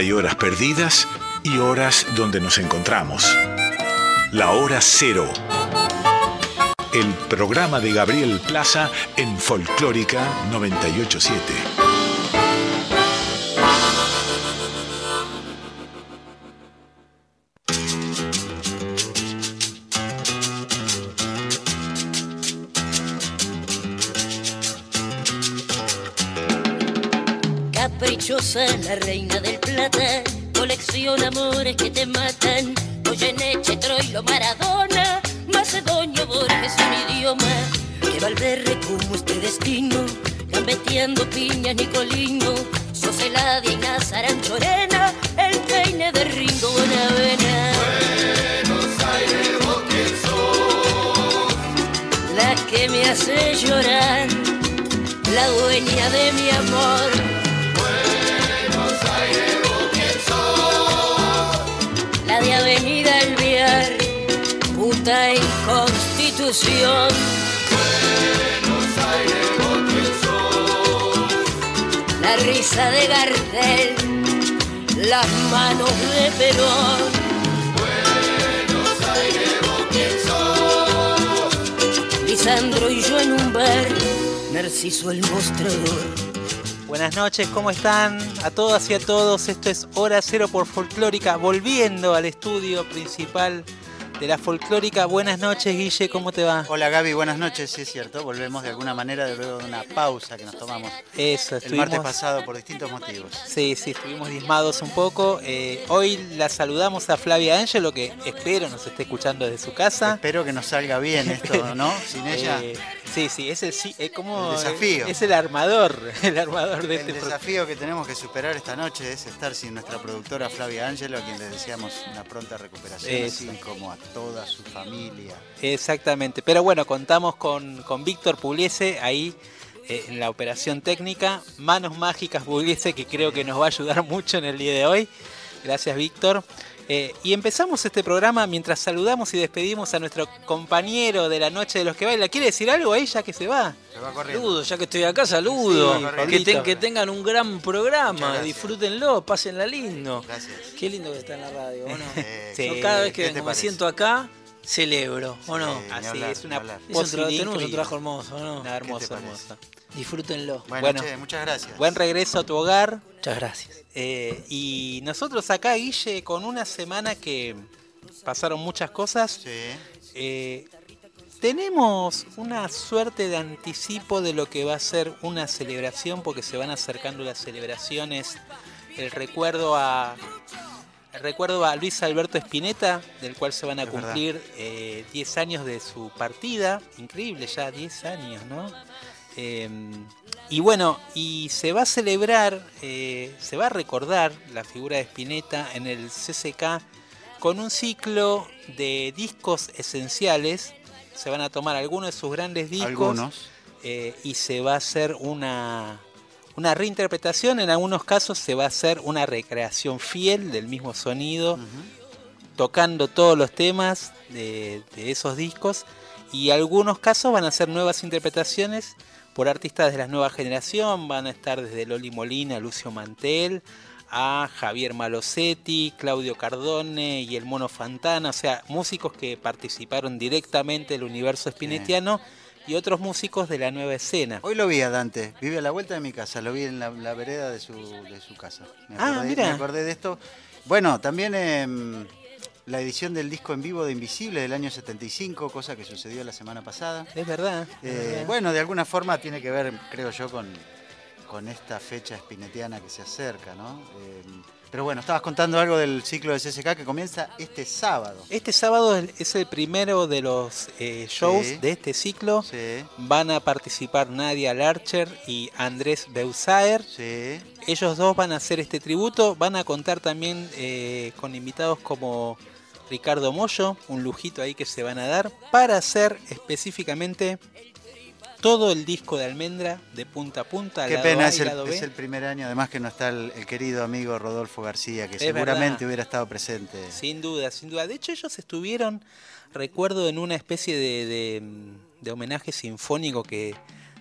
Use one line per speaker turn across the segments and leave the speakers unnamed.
Hay horas perdidas y horas donde nos encontramos. La hora cero. El programa de Gabriel Plaza en Folclórica 987.
Caprichosa la reina amores matan. Goyeneche, Troilo, Maradona, Macedonio, Borges, un idioma. Que Valverde como este destino, gambeteando piñas, Nicolino. Soseladia y Nazaranchorena, el peine de Ringo Bonavena.
Buenos Aires, vos quién sos.
La que me hace llorar, la dueña de mi amor.
Buenos Aires, vos.
La risa de Gardel, las manos de Perón.
Buenos Aires, vos.
Lisandro y yo en un bar, Narciso el mostrador.
Buenas noches, ¿cómo están? A todas y a todos, esto es Hora Cero por Folclórica, volviendo al estudio principal de la Folclórica. Buenas noches, Guille, ¿cómo te va?
Hola Gaby, buenas noches, sí es cierto, volvemos de alguna manera de luego de una pausa que nos tomamos
Eso,
el
estuvimos...
martes pasado por distintos motivos.
Sí, sí, estuvimos diezmados un poco. Eh, hoy la saludamos a Flavia Ángelo, que espero nos esté escuchando desde su casa.
Espero que nos salga bien esto, ¿no? Sin ella,
Eh, sí, sí, es el, sí, es como
El desafío.
Es el armador, el armador de
el
este pro-
desafío que tenemos que superar esta noche es estar sin nuestra productora Flavia Ángelo, a quien le deseamos una pronta recuperación,
Eso.
así como a toda su familia.
Exactamente, pero bueno, contamos con, con Víctor Pugliese ahí eh, en la operación técnica, manos mágicas Pugliese que creo que nos va a ayudar mucho en el día de hoy. Gracias Víctor. Eh, y empezamos este programa mientras saludamos y despedimos a nuestro compañero de la noche de los que baila. ¿Quiere decir algo ahí ya que se va?
Se va corriendo.
Saludos, ya que estoy acá, saludo.
Sí,
que,
Pablito.
ten- que tengan un gran programa, disfrútenlo, pásenla lindo.
Gracias.
Qué lindo que está en la radio, ¿o no?
Eh,
Sí.
Yo cada vez que
¿qué te
vengo, me siento acá, celebro, ¿o no?
Sí, ni
Así
hablar,
es una.
Es un, trabajo hermoso, ¿o no?
Nada, hermoso,
parece?
Disfrútenlo.
Bueno,
Bueno.
che, muchas gracias.
Buen regreso a tu hogar.
Muchas gracias.
Eh, y nosotros acá, Guille, con una semana que pasaron muchas cosas,
Sí.
eh, tenemos una suerte de anticipo de lo que va a ser una celebración, porque se van acercando las celebraciones, el recuerdo a... El recuerdo a Luis Alberto Spinetta, del cual se van a
Es
cumplir eh, 10 años de su partida. Increíble ya, 10 años, ¿no? Eh, y bueno, y se va a celebrar, eh, se va a recordar la figura de Spinetta en el CCK con un ciclo de discos esenciales. Se van a tomar algunos de sus grandes discos
Algunos.
eh, y se va a hacer una, una reinterpretación. En algunos casos se va a hacer una recreación fiel del mismo sonido tocando todos los temas de, de esos discos y algunos casos van a ser nuevas interpretaciones por artistas de la nueva generación, van a estar desde Loli Molina, Lucio Mantel, a Javier Malosetti, Claudio Cardone y el Mono Fantana, o sea, músicos que participaron directamente del universo spinetiano y otros músicos de la nueva escena.
Hoy lo vi a Dante, vive a la vuelta de mi casa, lo vi en la, la vereda de su, de su casa. Me
Ah, mira.
me acordé de esto. Bueno, también em, la edición del disco en vivo de Invisible del año 75, cosa que sucedió la semana pasada.
Es verdad. es
Eh,
verdad.
bueno, de alguna forma tiene que ver, creo yo, con, con esta fecha espinetiana que se acerca, ¿no? Eh, pero bueno, estabas contando algo del ciclo de CSK que comienza este sábado.
Este sábado es- el primero de los eh, shows
Sí.
de este ciclo.
Sí,
Van a participar Nadia Larcher y Andrés Beusaer.
sí.
Ellos dos van a hacer este tributo. Van a contar también eh, con invitados como Ricardo Mollo, un lujito ahí que se van a dar, para hacer específicamente todo el disco de Almendra de punta a punta.
Qué
lado
pena,
A
es el,
lado B.
es el primer año, además que no está el, el querido amigo Rodolfo García, que
Es
seguramente
verdad.
hubiera estado presente.
Sin duda, sin duda. De hecho, ellos estuvieron, recuerdo, en una especie de, de, de homenaje sinfónico que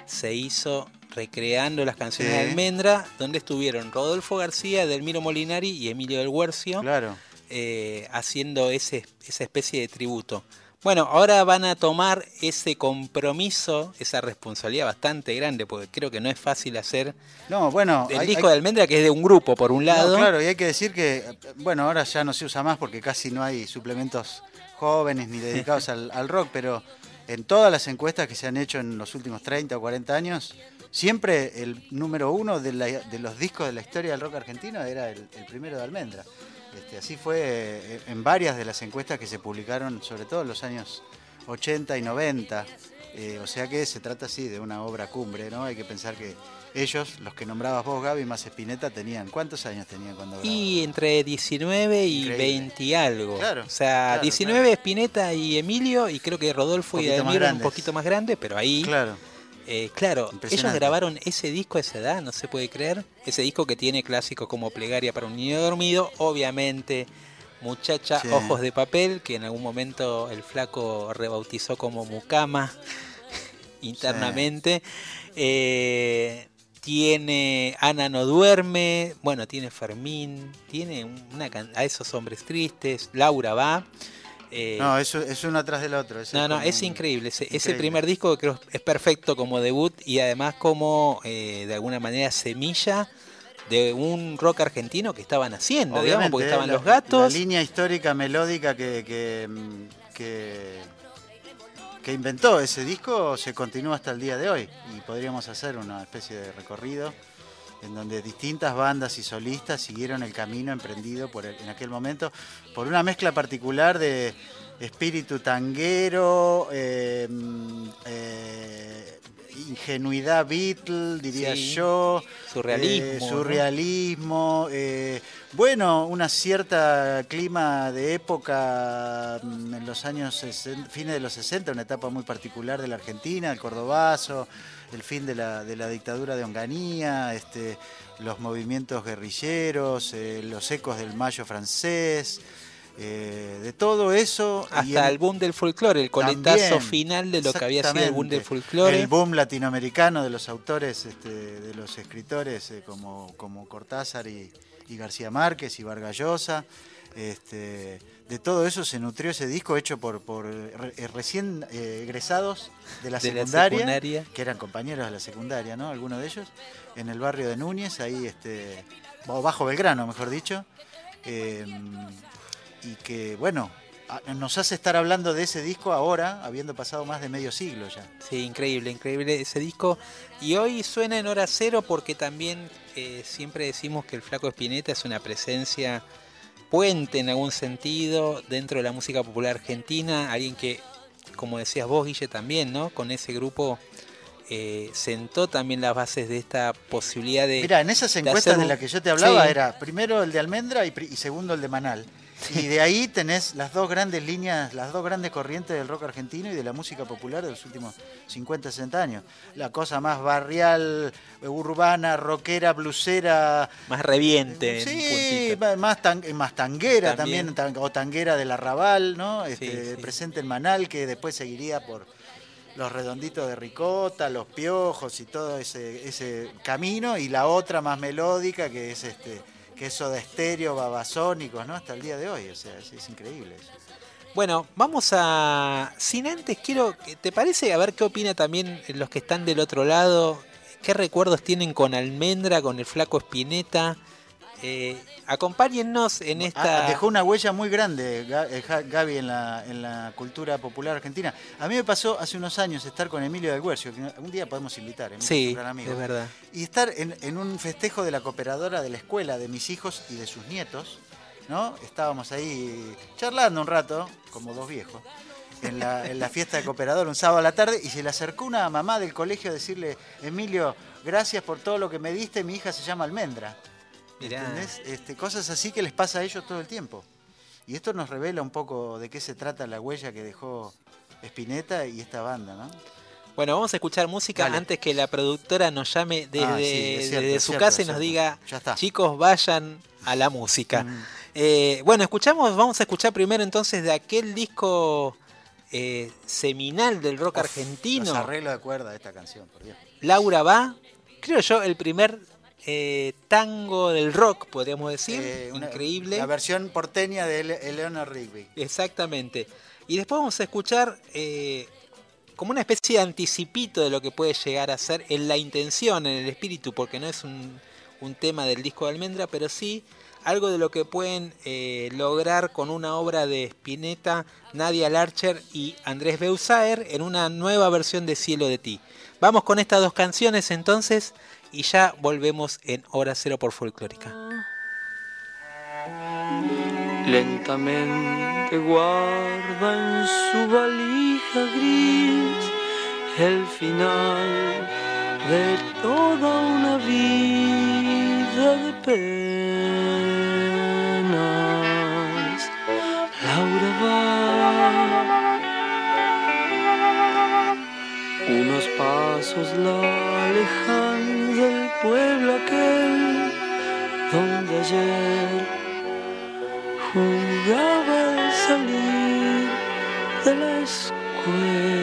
se hizo recreando las canciones de. Almendra, donde estuvieron Rodolfo García, Delmiro Molinari y Emilio del Huercio
Claro.
eh, haciendo ese, esa especie de tributo. Bueno, ahora van a tomar ese compromiso, esa responsabilidad bastante grande, porque creo que no es fácil hacer
No, bueno.
el
hay-
disco
hay-
de Almendra, que es de un grupo, por un
No,
lado.
claro, y hay que decir que, bueno, ahora ya no se usa más porque casi no hay suplementos jóvenes ni dedicados al, al rock, pero en todas las encuestas que se han hecho en los últimos 30 o 40 años, siempre el número uno de, la- de los discos de la historia del rock argentino era el, el primero de Almendra. Este, así fue eh, en varias de las encuestas que se publicaron, sobre todo en los años 80 y 90. Eh, o sea que se trata así de una obra cumbre, ¿no? Hay que pensar que ellos, los que nombrabas vos, Gaby, más Espineta, tenían. ¿Cuántos años tenían cuando?
Y entre 19 y
Increíble.
20 y algo.
Claro,
o sea,
claro,
19
claro.
Spinetta y Emilio, y creo que Rodolfo y Delmiro eran un poquito más grandes, pero ahí, Claro. Eh, claro ellos grabaron ese disco a esa edad, no se puede creer. Ese disco que tiene clásicos como Plegaria para un niño dormido, obviamente. Muchacha,
Sí.
Ojos de Papel, que en algún momento el flaco rebautizó como Mucama internamente. Eh, tiene Ana no duerme, bueno, tiene Fermín, tiene una a esos hombres tristes, Laura va. Eh,
No, eso es uno atrás del otro.
no, no, es increíble. Ese, primer disco que creo es perfecto como debut y además como eh, de alguna manera semilla de un rock argentino que estaban haciendo, digamos, porque estaban
la-
los gatos.
La línea histórica melódica que, que, mm, que, que inventó ese disco se continúa hasta el día de hoy. Y podríamos hacer una especie de recorrido en donde distintas bandas y solistas siguieron el camino emprendido por en aquel momento por una mezcla particular de espíritu tanguero, eh, mm, eh, ingenuidad Beatle, diría
Sí.
yo,
Surrealismo,
eh,
¿no?
surrealismo, eh, bueno, una cierta clima de época mm, en los años 60, fines de los 60, una etapa muy particular de la Argentina, el cordobazo, el fin de la, de la dictadura de Onganía, este, los movimientos guerrilleros, eh, los ecos del mayo francés, eh, de todo eso.
Hasta el boom del folclore, el coletazo
también,
final de lo que había sido el boom del folclore.
El boom latinoamericano de los autores, este, de los escritores eh, como, como Cortázar y, y García Márquez y Vargas Llosa. Este, de todo eso se nutrió ese disco hecho por, eh, recién egresados de la,
de la
secundaria,
secundaria.
que eran compañeros de la secundaria, ¿no? Algunos de ellos, en el barrio de Núñez, ahí, este, o bajo Belgrano, mejor dicho. Y que, bueno, nos hace estar hablando de ese disco ahora, habiendo pasado más de medio siglo ya.
Sí, increíble, increíble ese disco. Y hoy suena en hora cero porque también eh, siempre decimos que el Flaco Espineta es una presencia puente en algún sentido dentro de la música popular argentina. Alguien que, como decías vos, Guille, también, ¿no? Con ese grupo eh, sentó también las bases de esta posibilidad de...
Mira, en esas encuestas de
un-
las que yo te hablaba
Sí.
era primero el de Almendra y segundo el de Manal. Y de ahí tenés las dos grandes líneas, las dos grandes corrientes del rock argentino y de la música popular de los últimos 50, 60 años. La cosa más barrial, urbana, rockera, blusera.
Más reviente. en
Sí, más, tan- más tanguera
También.
también, tan- o tanguera del arrabal, ¿no? Este,
Sí, sí.
Presente en Manal, que después seguiría por los redonditos de ricota, los piojos y todo ese, ese camino, y la otra más melódica, que es este que es de estéreo, babasónicos, ¿no? Hasta el día de hoy, o sea, es, es increíble eso.
Bueno, vamos a. Sin antes, quiero. ¿Te parece? A ver qué opina también los que están del otro lado. ¿Qué recuerdos tienen con Almendra, con el Flaco Espineta? Eh, acompáñennos en esta.
Ah, dejó una huella muy grande eh, Gaby en la, en la cultura popular argentina. A mí me pasó hace unos años estar con Emilio del Huercio, que un día podemos invitar, Emilio es
Sí,
un gran amigo.
es verdad.
y estar en, en un festejo de la cooperadora de la escuela de mis hijos y de sus nietos, ¿no? Estábamos ahí charlando un rato, como dos viejos, en la, en la fiesta de cooperador un sábado a la tarde, y se le acercó una mamá del colegio a decirle, Emilio, gracias por todo lo que me diste, mi hija se llama Almendra. ¿Entendés? Este, cosas así que les pasa a ellos todo el tiempo. Y esto nos revela un poco de qué se trata la huella que dejó Spinetta y esta banda, ¿no?
Bueno, vamos a escuchar música
Dale.
antes que la productora nos llame desde,
Ah, sí, es cierto,
desde
es
su
cierto,
casa y nos diga, chicos, vayan a la música.
Mm.
Eh, bueno, escuchamos, vamos a escuchar primero entonces de aquel disco eh, seminal del rock
Uf,
argentino.
Los arreglos de cuerda de esta canción, por Dios.
Laura va, creo yo, el primer eh, tango del rock, podríamos decir.
Eh, una-
Increíble.
La versión porteña de Ele- Eleanor Rigby.
Exactamente. Y después vamos a escuchar eh, como una especie de anticipito de lo que puede llegar a ser en la intención, en el espíritu, porque no es un, un tema del disco de Almendra, pero sí algo de lo que pueden eh, lograr con una obra de Spinetta, Nadia Larcher y Andrés Beusaer en una nueva versión de Cielo de Ti. Vamos con estas dos canciones entonces y ya volvemos en Hora Cero por Folclórica.
Lentamente guarda en su valija gris el final de toda una vida de penas. Laura va unos pasos la alejan del pueblo aquel donde ayer jugaba al salir de la escuela.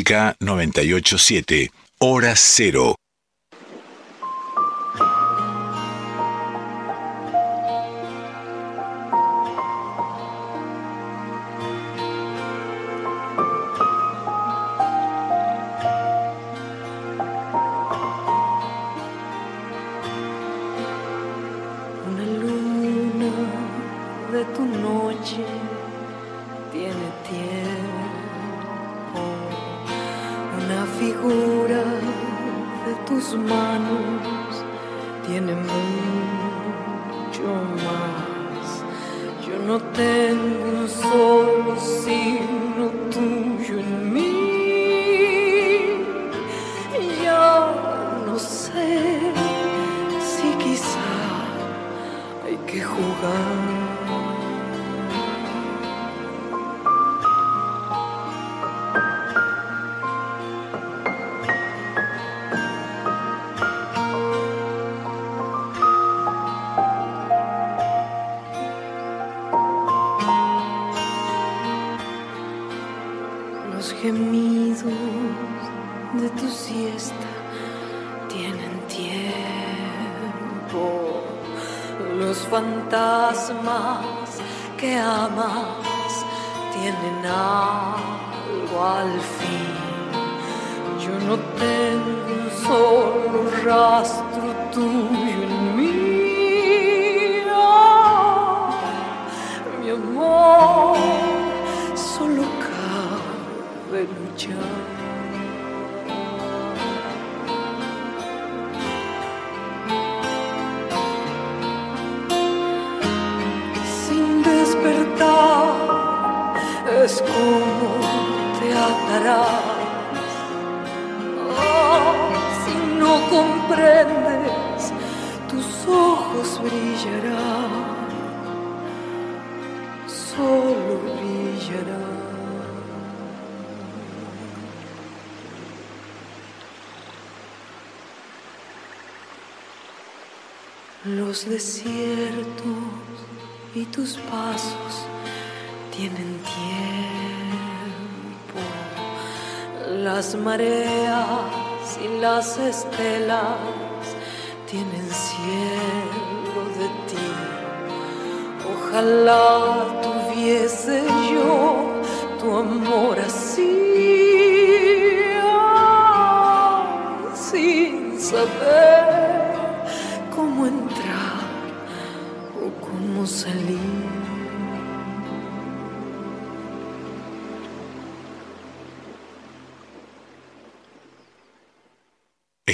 Folclórica 987, Hora Cero.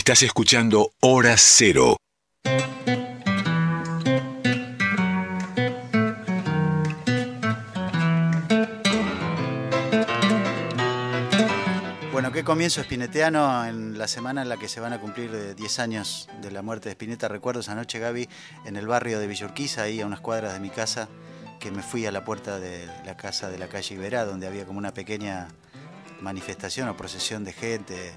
Estás escuchando Hora Cero.
Bueno, qué comienzo espineteano en la semana en la que se van a cumplir eh, 10 años de la muerte de Spinetta. Recuerdo esa noche, Gaby, en el barrio de Villurquiza, ahí a unas cuadras de mi casa, que me fui a la puerta de la casa de la calle Iberá, donde había como una pequeña manifestación o procesión de gente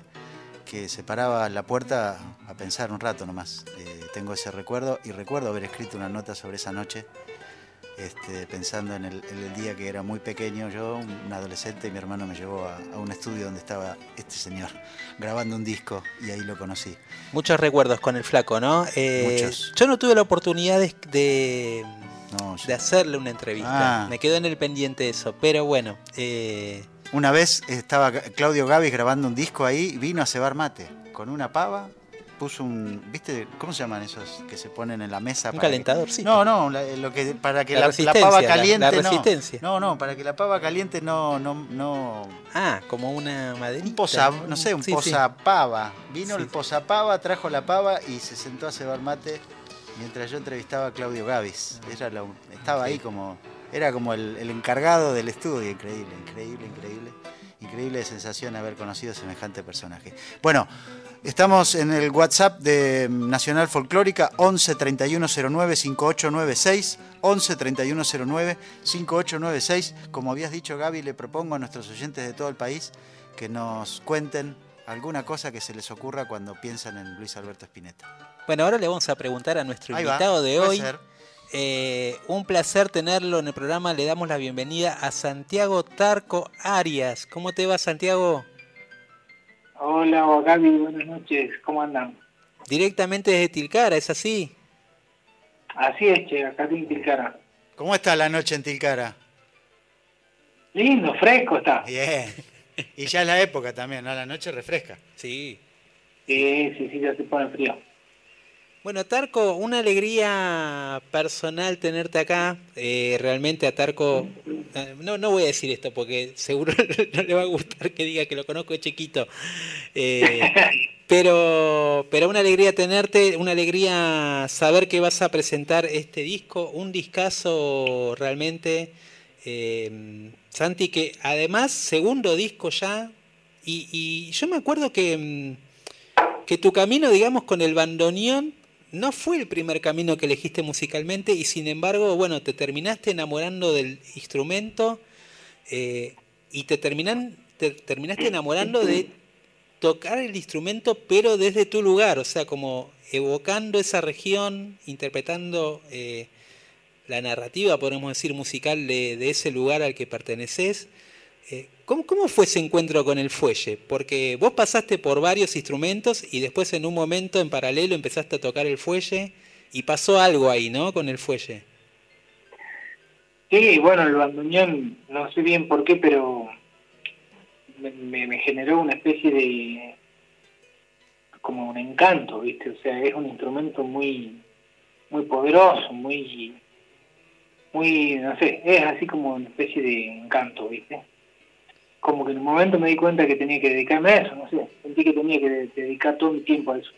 que se paraba en la puerta a pensar un rato nomás. Eh, tengo ese recuerdo y recuerdo haber escrito una nota sobre esa noche, este, pensando en el, en el día que era muy pequeño, yo, un adolescente, y mi hermano me llevó a, a un estudio donde estaba este señor grabando un disco y ahí lo conocí.
Muchos recuerdos con el flaco, ¿no? Eh,
Muchos.
Yo no tuve la oportunidad de, de,
No, yo-
de hacerle una entrevista.
Ah.
Me quedó en el pendiente eso. Pero bueno, eh,
Una vez estaba Claudio Gavis grabando un disco ahí, vino a cebar mate con una pava, puso un, ¿viste? ¿Cómo se llaman esos que se ponen en la mesa?
Un
para que-
calentadorcito.
No, no, la- lo que para que
La
la, la
resistencia,
pava caliente
la resistencia.
No, no, para que la pava caliente no no no
ah, como una maderita.
un posa, no sé, un
Sí, sí.
posapava. Vino
Sí.
el posapava, trajo la pava y se sentó a cebar mate mientras yo entrevistaba a Claudio Gavis. Era la- estaba ahí como era como el, el encargado del estudio, increíble, increíble, increíble. Increíble sensación haber conocido semejante personaje. Bueno, estamos en el WhatsApp de Nacional Folclórica 11 3109 5896. 11 3109 5896. Como habías dicho, Gaby, le propongo a nuestros oyentes de todo el país que nos cuenten alguna cosa que se les ocurra cuando piensan en Luis Alberto Spinetta.
Bueno, ahora le vamos a preguntar a nuestro invitado de hoy.
ser.
Eh, un placer tenerlo en el programa. Le damos la bienvenida a Santiago Tarco Arias. ¿Cómo te va, Santiago?
Hola Gaby, buenas noches, ¿cómo andan?
Directamente desde Tilcara, ¿es así?
Así es, che, acá en Tilcara.
¿Cómo está la noche en Tilcara?
Lindo, fresco está.
Bien. Y ya es la época también, ¿no? La noche refresca.
Sí.
Sí, sí, sí, ya se pone frío.
Bueno, Tarco, una alegría personal tenerte acá. Eh, realmente a Tarco, eh, no, no voy a decir esto porque seguro no le va a gustar que diga que lo conozco de chiquito. Eh, pero, pero una alegría tenerte, una alegría saber que vas a presentar este disco, un discazo realmente. eh, Santi, que además, segundo disco ya, y, y yo me acuerdo que, mm, que tu camino, digamos, con el bandoneón no fue el primer camino que elegiste musicalmente y sin embargo, bueno, te terminaste enamorando del instrumento eh, y te, terminaste enamorando de tocar el instrumento pero desde tu lugar, o sea, como evocando esa región, interpretando eh, la narrativa, podemos decir, musical de, de ese lugar al que perteneces. Eh, ¿Cómo, ¿Cómo fue ese encuentro con el fuelle? Porque vos pasaste por varios instrumentos y después en un momento en paralelo empezaste a tocar el fuelle y pasó algo ahí, ¿no? Con el fuelle.
Sí, bueno, el bandoneón, no sé bien por qué, pero me- me generó una especie de como un encanto, ¿viste? O sea, es un instrumento muy muy poderoso, muy muy, no sé, es así como una especie de encanto, ¿viste? Como que en un momento me di cuenta que tenía que dedicarme a eso, no sé, sentí que tenía que de- dedicar todo mi tiempo a eso.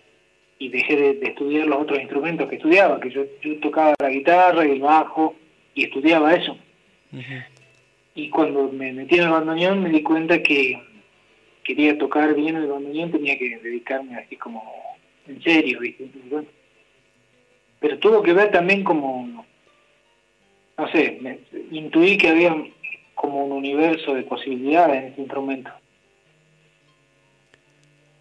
Y dejé de, de estudiar los otros instrumentos que estudiaba, que yo, yo tocaba la guitarra y el bajo y estudiaba eso. Y cuando me metí en el bandoneón me di cuenta que quería tocar bien el bandoneón, tenía que dedicarme así como en serio, ¿viste? Bueno. Pero tuvo que ver también como, no sé, me- intuí que había como un universo de posibilidades en este instrumento,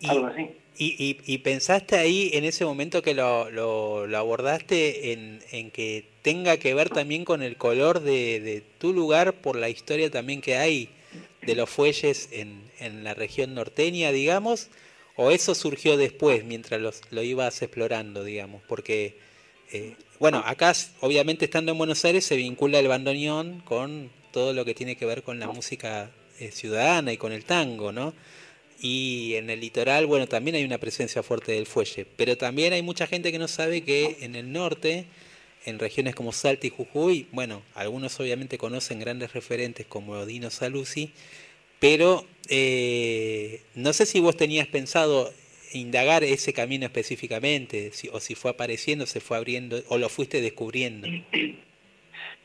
Y,
algo así.
y, y- y pensaste ahí en ese momento que lo, lo- lo abordaste en, en que tenga que ver también con el color de, de tu lugar por la historia también que hay de los fuelles en, en la región norteña, digamos, o eso surgió después mientras los, lo ibas explorando, digamos, porque, eh, bueno, acá obviamente estando en Buenos Aires se vincula el bandoneón con todo lo que tiene que ver con la música eh, ciudadana y con el tango, ¿no? Y en el litoral, bueno, también hay una presencia fuerte del fuelle, pero también hay mucha gente que no sabe que en el norte, en regiones como Salta y Jujuy, bueno, algunos obviamente conocen grandes referentes como Dino Saluzzi, pero eh, no sé si vos tenías pensado indagar ese camino específicamente, o si fue apareciendo, se fue abriendo, o lo fuiste descubriendo.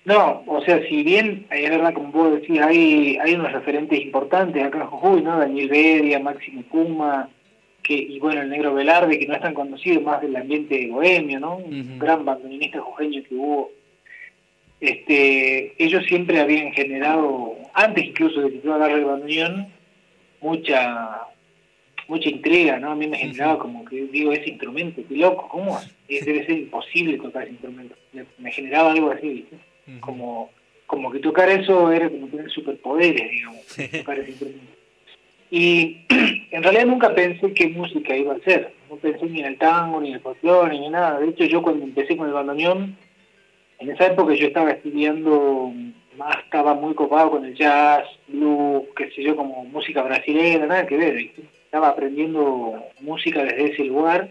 No, o sea, si bien es verdad, como vos decís, hay, hay unos referentes importantes acá en Jujuy, ¿no? Daniel Bedia, Máximo Puma, que, y bueno, el Negro Velarde, que no es tan conocido, más del ambiente bohemio, ¿no? Un gran bandoneonista jujeño que hubo. Este, ellos siempre habían generado, antes incluso de que yo agarre el bandoneón, mucha mucha intriga, ¿no? A mí me generaba como que, digo, ese instrumento, qué loco, ¿cómo? es? Debe ser imposible tocar ese instrumento. Me, me generaba algo así, ¿viste? Como como que tocar eso era como tener superpoderes, digamos, tocar ese instrumento. Y en realidad nunca pensé qué música iba a hacer, no pensé ni en el tango, ni en el folclore, ni en nada. De hecho, yo cuando empecé con el bandoneón, en esa época yo estaba estudiando, más estaba muy copado con el jazz, blues, qué sé yo, como música brasileña, nada que ver, ¿viste? Estaba aprendiendo música desde ese lugar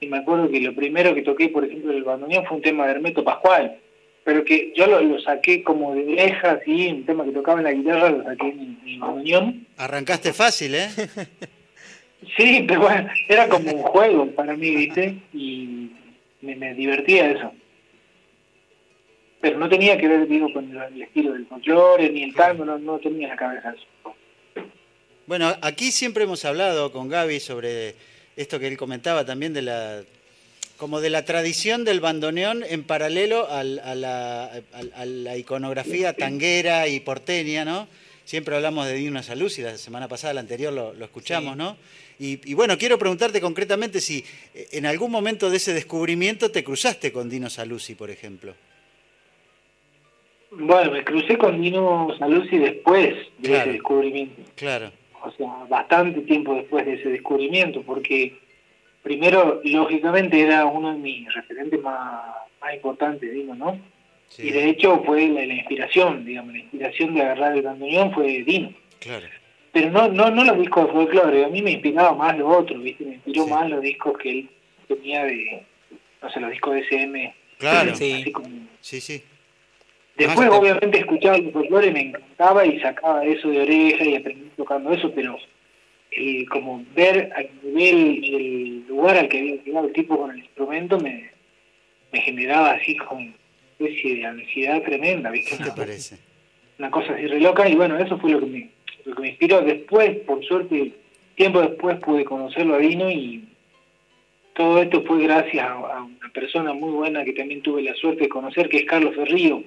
y me acuerdo que lo primero que toqué, por ejemplo, del bandoneón fue un tema de Hermeto Pascual, pero que yo lo, lo saqué como de vieja, así, un tema que tocaba en la guitarra, lo saqué en mi bandoneón.
Arrancaste fácil, ¿eh?
Sí, pero bueno, era como un juego para mí, ¿viste? Y me, me divertía eso. Pero no tenía que ver, digo, con el, el estilo del folclore, ni el tango, no, no tenía en la cabeza eso.
Bueno, aquí siempre hemos hablado con Gaby sobre esto que él comentaba también de la como de la tradición del bandoneón en paralelo al- a, la, al- a la iconografía tanguera y porteña, ¿no? Siempre hablamos de Dino Saluzzi, la semana pasada, la anterior lo, lo escuchamos, ¿no? Y, y bueno, quiero preguntarte concretamente si eh, en algún momento de ese descubrimiento te cruzaste con Dino Saluzzi, por ejemplo.
Bueno, me crucé con Dino Saluzzi después de
Claro.
ese descubrimiento.
Claro,
o sea, bastante tiempo después de ese descubrimiento, porque primero, lógicamente, era uno de mis referentes más, más importantes, digo, ¿no?
sí,
Y de hecho fue la, la inspiración, digamos, la inspiración de agarrar el bandoneón fue Dino.
claro.
Pero no, no, no los discos de folclore, a mí me inspiraba más lo otro, ¿viste? Me inspiró
Sí.
más los discos que él tenía de, no sé, los discos de SM.
Claro,
Sí.
Así como...
sí, sí.
Después,
Más-
obviamente, escuchaba el folclore me encantaba y sacaba eso de oreja y aprendí tocando eso, pero el, como ver al nivel, el lugar al que había llegado el tipo con el instrumento me, me generaba así como una especie de ansiedad tremenda, ¿viste?
¿Qué te parece?
Una cosa así re loca y bueno, eso fue lo que me, lo que me inspiró. Después, por suerte, tiempo después pude conocerlo a Dino y todo esto fue gracias a, a una persona muy buena que también tuve la suerte de conocer, que es Carlos Ferrío,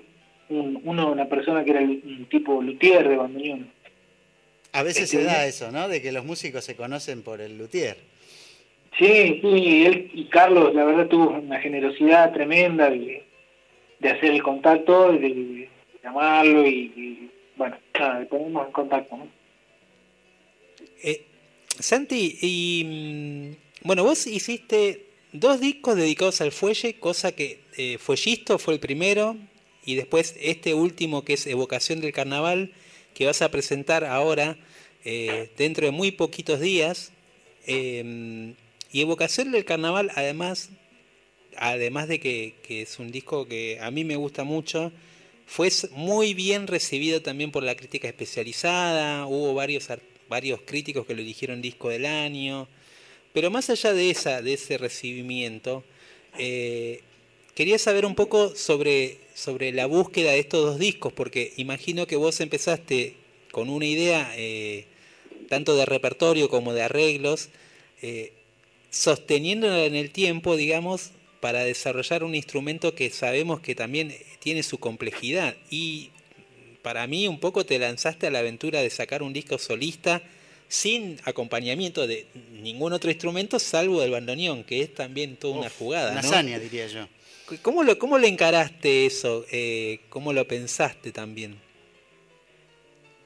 un, uno, una persona que era un tipo luthier de bandoneón.
A veces se
Este,
da eso, ¿no? De que los músicos se conocen por el luthier.
Sí, sí, él y Carlos, la verdad, tuvo una generosidad tremenda de, de hacer el contacto, de, de llamarlo y, y, bueno, nada, de ponernos en contacto, ¿no?
Eh, Santi, y mm, bueno, vos hiciste dos discos dedicados al fuelle, cosa que eh, Fuellisto fue el primero, y después este último que es Evocación del Carnaval, que vas a presentar ahora eh, dentro de muy poquitos días. Eh, y Evocación del Carnaval, además, además de que, que es un disco que a mí me gusta mucho, fue muy bien recibido también por la crítica especializada, hubo varios, ar- varios críticos que lo eligieron disco del año, pero más allá de, esa, de ese recibimiento, eh, quería saber un poco sobre, sobre la búsqueda de estos dos discos, porque imagino que vos empezaste con una idea eh, tanto de repertorio como de arreglos, eh, sosteniéndola en el tiempo, digamos, para desarrollar un instrumento que sabemos que también tiene su complejidad. Y para mí un poco te lanzaste a la aventura de sacar un disco solista sin acompañamiento de ningún otro instrumento salvo el bandoneón, que es también toda una jugada.
Una
¿no?
hazaña, diría yo.
¿Cómo lo, cómo le encaraste eso? Eh, ¿Cómo lo pensaste también?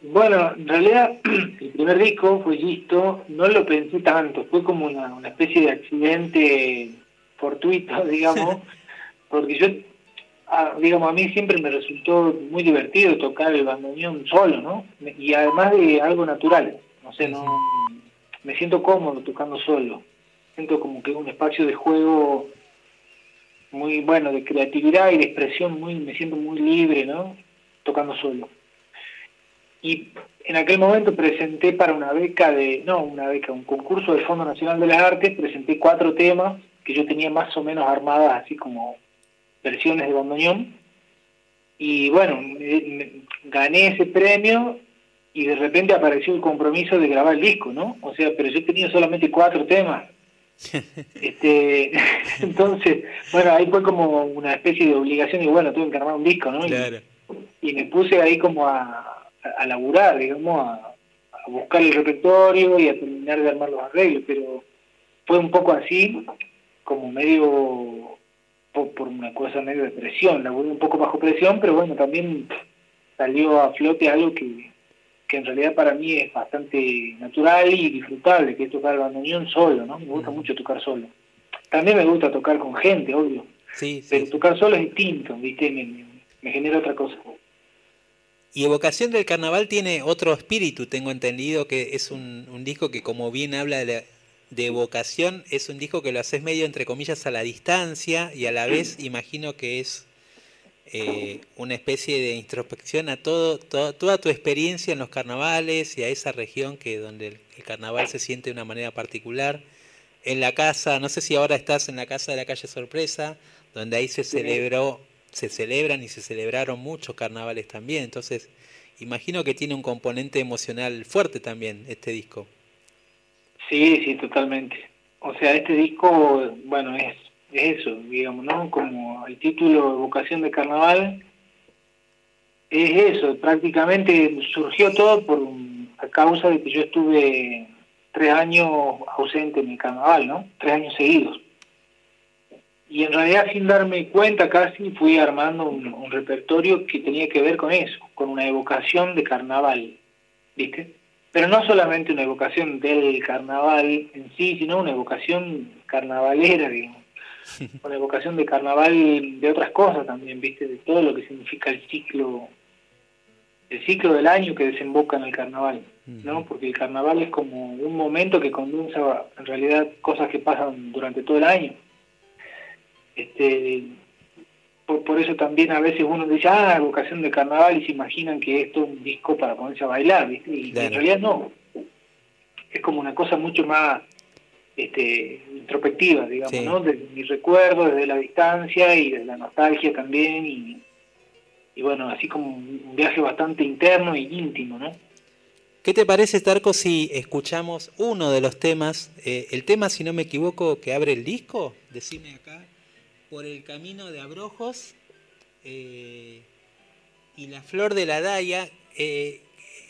Bueno, en realidad el primer disco fue listo, no lo pensé tanto, fue como una, una especie de accidente fortuito, digamos, porque yo, digamos, a mí siempre me resultó muy divertido tocar el bandoneón solo, ¿no? Y además de algo natural, no sé, no, me siento cómodo tocando solo, siento como que un espacio de juego muy bueno, de creatividad y de expresión, muy, me siento muy libre, ¿no? Tocando solo. Y en aquel momento presenté para una beca de, no, una beca, un concurso del Fondo Nacional de las Artes, presenté cuatro temas que yo tenía más o menos armadas así como versiones de bandoneón. Y bueno, gané ese premio y de repente apareció el compromiso de grabar el disco, ¿no? O sea, pero yo tenía solamente cuatro temas. Este, entonces, bueno, ahí fue como una especie de obligación y bueno, tuve que armar un disco, ¿no? Y-
Claro.
y me puse ahí como a, a, a laburar, digamos, a, a buscar el repertorio y a terminar de armar los arreglos, pero fue un poco así, como medio por, por una cosa medio de presión, laburé un poco bajo presión, pero bueno, también salió a flote algo que, que en realidad para mí es bastante natural y disfrutable, que es tocar el bandoneón solo, ¿no? Me gusta mucho tocar solo. También me gusta tocar con gente, obvio,
Sí, sí,
pero
sí.
tocar solo es distinto, ¿viste? Me, me- me genera otra cosa.
Y Evocación del Carnaval tiene otro espíritu, tengo entendido que es un, un disco que como bien habla de, la- de evocación, es un disco que lo haces medio entre comillas a la distancia y a la vez imagino que es eh, una especie de introspección a todo, to- toda tu experiencia en los carnavales y a esa región que donde el, el carnaval se siente de una manera particular. En la casa, no sé si ahora estás en la casa de la calle Sorpresa, donde ahí se celebró, se celebran y se celebraron muchos carnavales también. Entonces, imagino que tiene un componente emocional fuerte también este disco.
Sí, sí, totalmente. O sea, este disco, bueno, es, es eso, digamos, ¿no? Como el título Vocación de Carnaval, es eso, prácticamente surgió todo por a causa de que yo estuve tres años ausente en el carnaval, ¿no? Tres años seguidos. Y en realidad sin darme cuenta casi fui armando un, un repertorio que tenía que ver con eso, con una evocación de carnaval, ¿viste? Pero no solamente una evocación del carnaval en sí, sino una evocación carnavalera, digamos. Una evocación de carnaval de otras cosas también, ¿viste? De todo lo que significa el ciclo, el ciclo del año que desemboca en el carnaval, ¿no? Porque el carnaval es como un momento que condensa en realidad cosas que pasan durante todo el año. Este, por, por eso también a veces uno dice, ah, evocación de carnaval y se imaginan que esto es un disco para ponerse a bailar, ¿viste? Y
Claro.
en realidad no. Es como una cosa mucho más este, introspectiva, digamos,
Sí.
¿no? Desde mi recuerdo, desde la distancia y desde la nostalgia también y, y bueno, así como un viaje bastante interno y íntimo, ¿no?
¿Qué te parece, Tarco, si escuchamos uno de los temas? eh, el tema, si no me equivoco, que abre el disco, decime acá, por el camino de Abrojos eh, y la flor de la Daya. eh,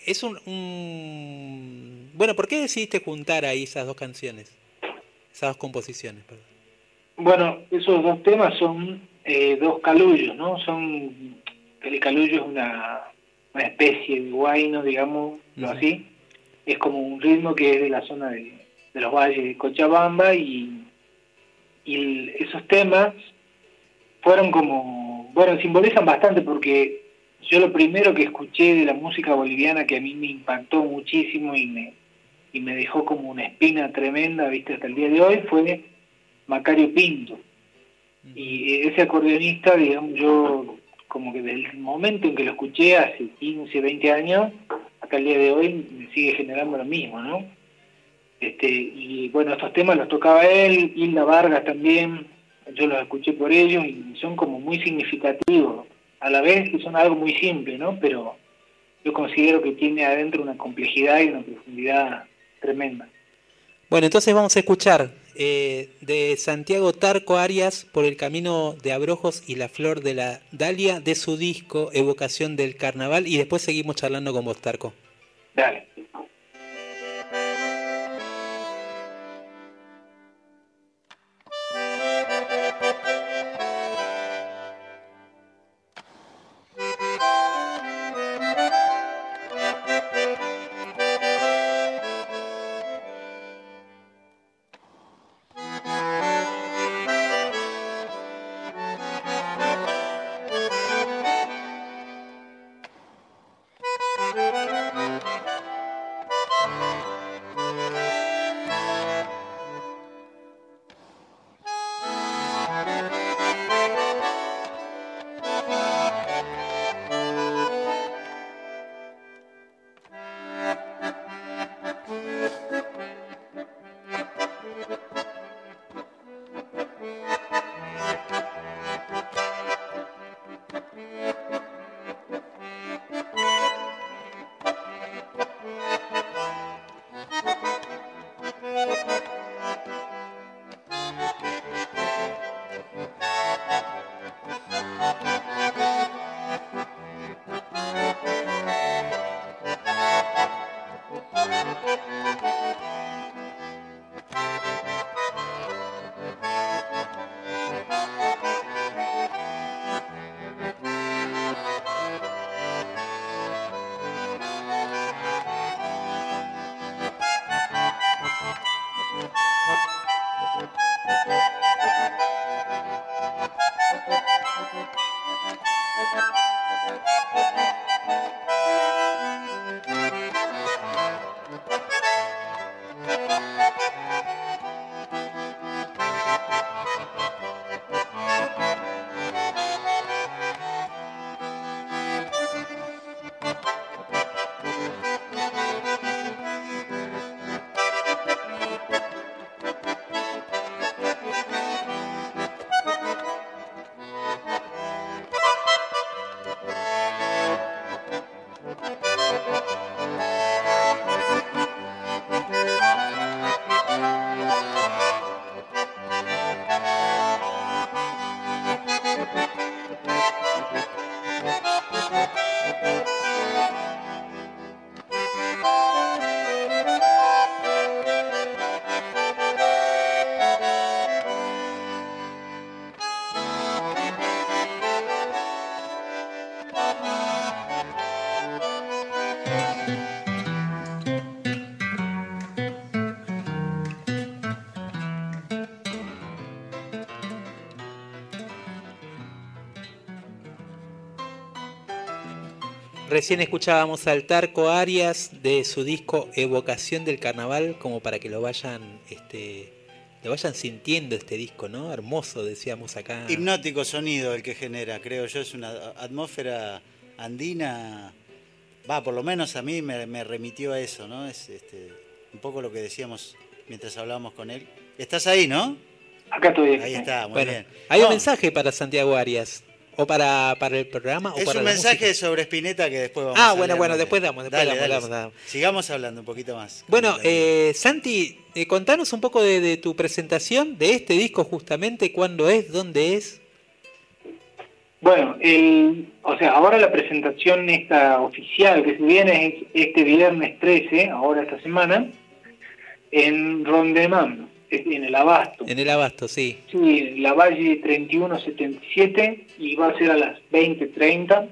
es un, un- Bueno, ¿por qué decidiste juntar ahí esas dos canciones? Esas composiciones, perdón.
Bueno, esos dos temas son eh, dos calullos, ¿no? Son, el calullo es una, una especie de guayno, digamos,
Ujú.
así. Es como un ritmo que es de la zona de, de los valles de Cochabamba y, y esos temas fueron como, bueno, simbolizan bastante porque yo lo primero que escuché de la música boliviana que a mí me impactó muchísimo y me, y me dejó como una espina tremenda, viste, hasta el día de hoy fue Macario Pinto. Y ese acordeonista, digamos, yo como que desde el momento en que lo escuché hace 15, 20 años, hasta el día de hoy me sigue generando lo mismo, ¿no? Este, y bueno, estos temas los tocaba él, Hilda Vargas también, yo los escuché por ellos y son como muy significativos, a la vez que son algo muy simple, ¿no? Pero yo considero que tiene adentro una complejidad y una profundidad tremenda.
Bueno, entonces vamos a escuchar eh, de Santiago Tarco Arias por el camino de Abrojos y la flor de la Dalia de su disco Evocación del Carnaval y después seguimos charlando con vos, Tarco.
Dale.
Recién escuchábamos al Tarco Arias de su disco Evocación del Carnaval, como para que lo vayan, este, lo vayan sintiendo este disco, ¿no? Hermoso, decíamos acá.
Hipnótico sonido el que genera, creo yo, es una atmósfera andina. Va, por lo menos a mí me, me remitió a eso, ¿no? Es este, un poco lo que decíamos mientras hablábamos con él. ¿Estás ahí, no?
Acá estoy.
Ahí está, muy
Bueno,
bien.
hay
No,
un mensaje para Santiago Arias, o para, para el programa, o
Es
para
un
la
mensaje
música.
sobre Spinetta que después vamos
Ah,
a
bueno,
leer,
bueno,
¿no?
después damos, después
Dale,
damos,
dale.
damos, damos.
Sigamos hablando un poquito más.
Bueno, eh, Santi, eh, contanos un poco de, de tu presentación de este disco justamente, cuándo es, dónde es.
Bueno, el, o sea, ahora la presentación esta oficial que se viene es este viernes 13, ahora esta semana, en Rondemán, es en el Abasto.
En el Abasto, sí.
Sí, en la Valle 3177 y va a ser a las 20.30.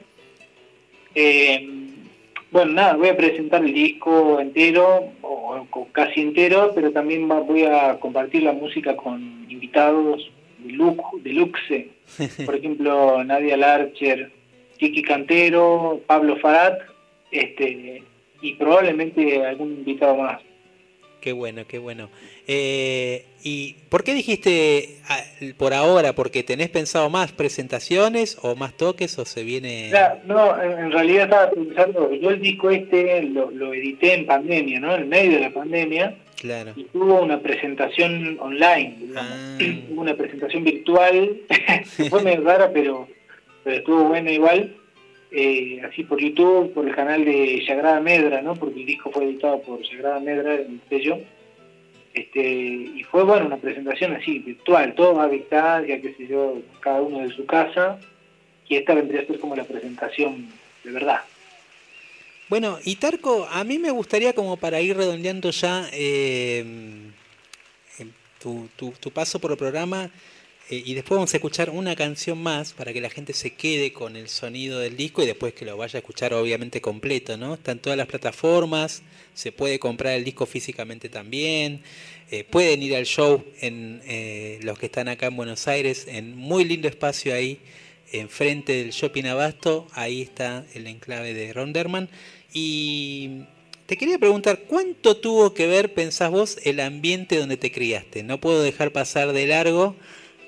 Eh, bueno, nada, voy a presentar el disco entero, o, o casi entero, pero también va- voy a compartir la música con invitados de, lu- de luxe. Por ejemplo, Nadia Larcher, Tiki Cantero, Pablo Farat, este, y probablemente algún invitado más.
Qué bueno, qué bueno. Eh, ¿Y por qué dijiste ah, por ahora? ¿Porque tenés pensado más presentaciones o más toques o se viene...?
Claro, no, en, realidad estaba pensando, yo el disco este lo, lo edité en pandemia, ¿no? En medio de la pandemia,
Claro.
y tuvo una presentación online.
Ah.
Una presentación virtual, fue medio rara, pero, pero estuvo buena igual, eh, así por YouTube, por el canal de Sagrada Medra, ¿no? Porque el disco fue editado por Sagrada Medra, el sello. Este, y fue bueno una presentación así, virtual, todo a distancia, qué sé yo, cada uno de su casa, y esta vendría a ser como la presentación de verdad.
Bueno, y Tarco, a mí me gustaría como para ir redondeando ya eh, tu, tu- tu paso por el programa eh, y después vamos a escuchar una canción más para que la gente se quede con el sonido del disco y después que lo vaya a escuchar obviamente completo, ¿no? Está en todas las plataformas, se puede comprar el disco físicamente también, eh, pueden ir al show en eh, los que están acá en Buenos Aires, en muy lindo espacio ahí, enfrente del Shopping Abasto, ahí está el enclave de Ronderman. Y te quería preguntar, ¿cuánto tuvo que ver, pensás vos, el ambiente donde te criaste? No puedo dejar pasar de largo.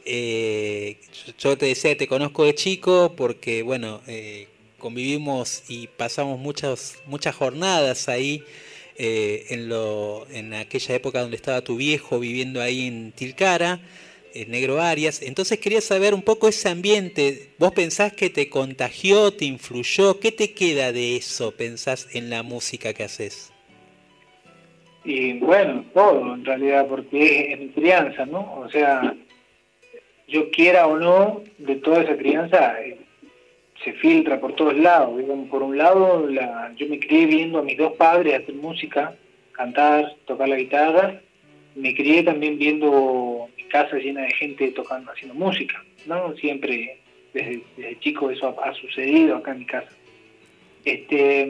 Eh, yo- te decía que te conozco de chico porque, bueno, eh, convivimos y pasamos muchas, muchas jornadas ahí eh, en, lo, en aquella época donde estaba tu viejo viviendo ahí en Tilcara, en Negro Arias. Entonces quería saber un poco ese ambiente. ¿Vos pensás que te contagió, te influyó? ¿Qué te queda de eso, pensás, en la música que haces?
Y bueno, todo en realidad, porque es mi crianza, ¿no? O sea, yo quiera o no, de toda esa crianza eh, se filtra por todos lados. Digamos, por un lado, la, yo me crié viendo a mis dos padres hacer música, cantar, tocar la guitarra. Me crié también viendo mi casa llena de gente tocando, haciendo música, ¿no? Siempre, desde, desde chico eso ha, sucedido acá en mi casa. Este,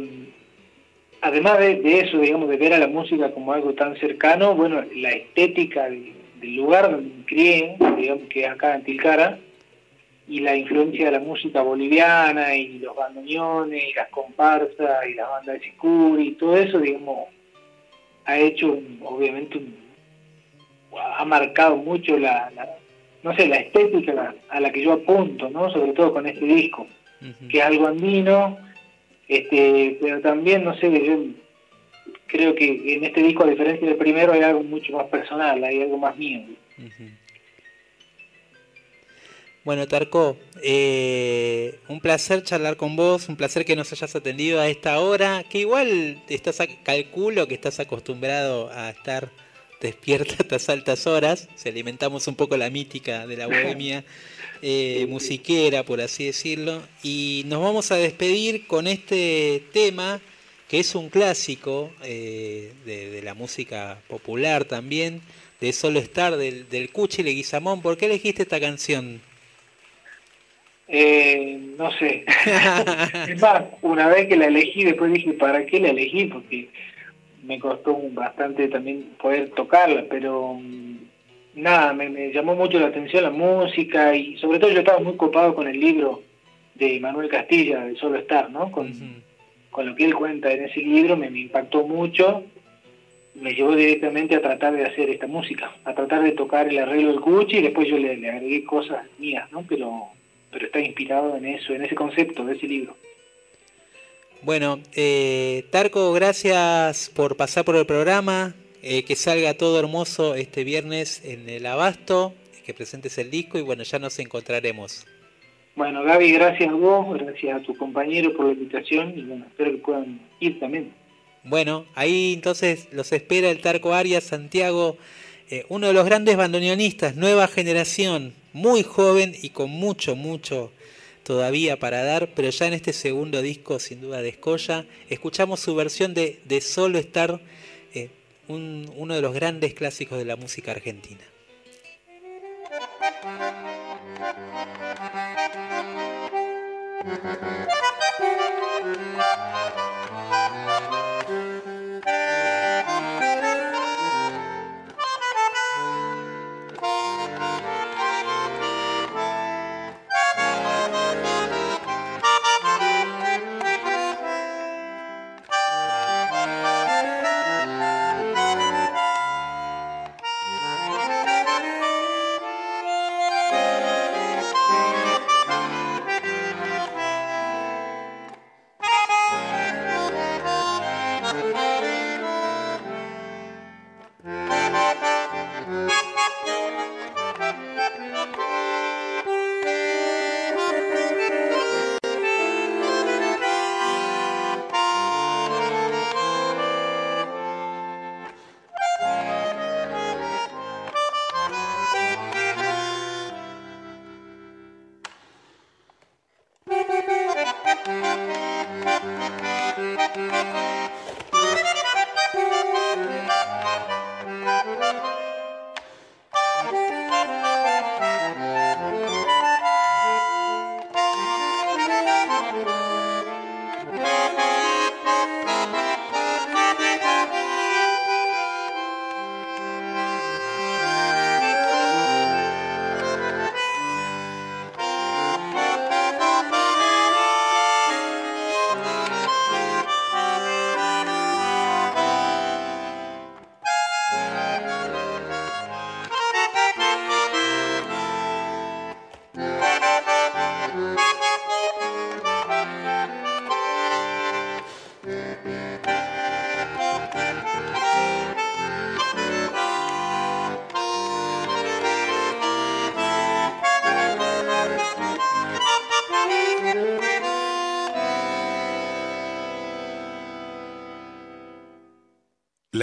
además de, de eso, digamos, de ver a la música como algo tan cercano, bueno, la estética de- del lugar donde me crié, digamos que acá en Tilcara, y la influencia de la música boliviana, y los bandoneones, y las comparsas, y las bandas de sicuri, y todo eso, digamos, ha hecho, un- obviamente, un- ha marcado mucho la, la- no sé, la estética la- a la que yo apunto, ¿no? Sobre todo con este disco que es algo andino, este, pero también, no sé, yo creo que en este disco, a diferencia del primero, hay algo mucho más personal, hay algo más mío.
Bueno, Tarco, eh, un placer charlar con vos, un placer que nos hayas atendido a esta hora, que igual estás a- calculo que estás acostumbrado a estar despierta a estas altas horas, si alimentamos un poco la mítica de la bohemia eh, musiquera, por así decirlo, y nos vamos a despedir con este tema que es un clásico eh, de, de la música popular también, de Solo Estar, del, del Cuchi Leguizamón. ¿Por qué elegiste esta canción?
Eh, no sé. es más, una vez que la elegí, después dije, ¿para qué la elegí? Porque me costó bastante también poder tocarla, pero mm, nada, me, me llamó mucho la atención la música y sobre todo yo estaba muy copado con el libro de Manuel Castilla, de Solo Estar, ¿no? Con. Con lo que él cuenta en ese libro me, impactó mucho, me llevó directamente a tratar de hacer esta música, a tratar de tocar el arreglo del Cuchi y después yo le, le agregué cosas mías, ¿no? Pero, pero está inspirado en eso, en ese concepto de ese libro.
Bueno, eh, Tarco, gracias por pasar por el programa. eh, que salga todo hermoso este viernes en el Abasto, que presentes el disco y bueno, ya nos encontraremos.
Bueno, Gaby, gracias a vos, gracias a tu compañero por la invitación y bueno, espero que puedan ir también.
Bueno, ahí entonces los espera el Tarco Arias Santiago, eh, uno de los grandes bandoneonistas, nueva generación, muy joven y con mucho, mucho todavía para dar, pero ya en este segundo disco sin duda de Escolla, escuchamos su versión de, de Solo Estar, eh, un- uno de los grandes clásicos de la música argentina.
ハハハハ!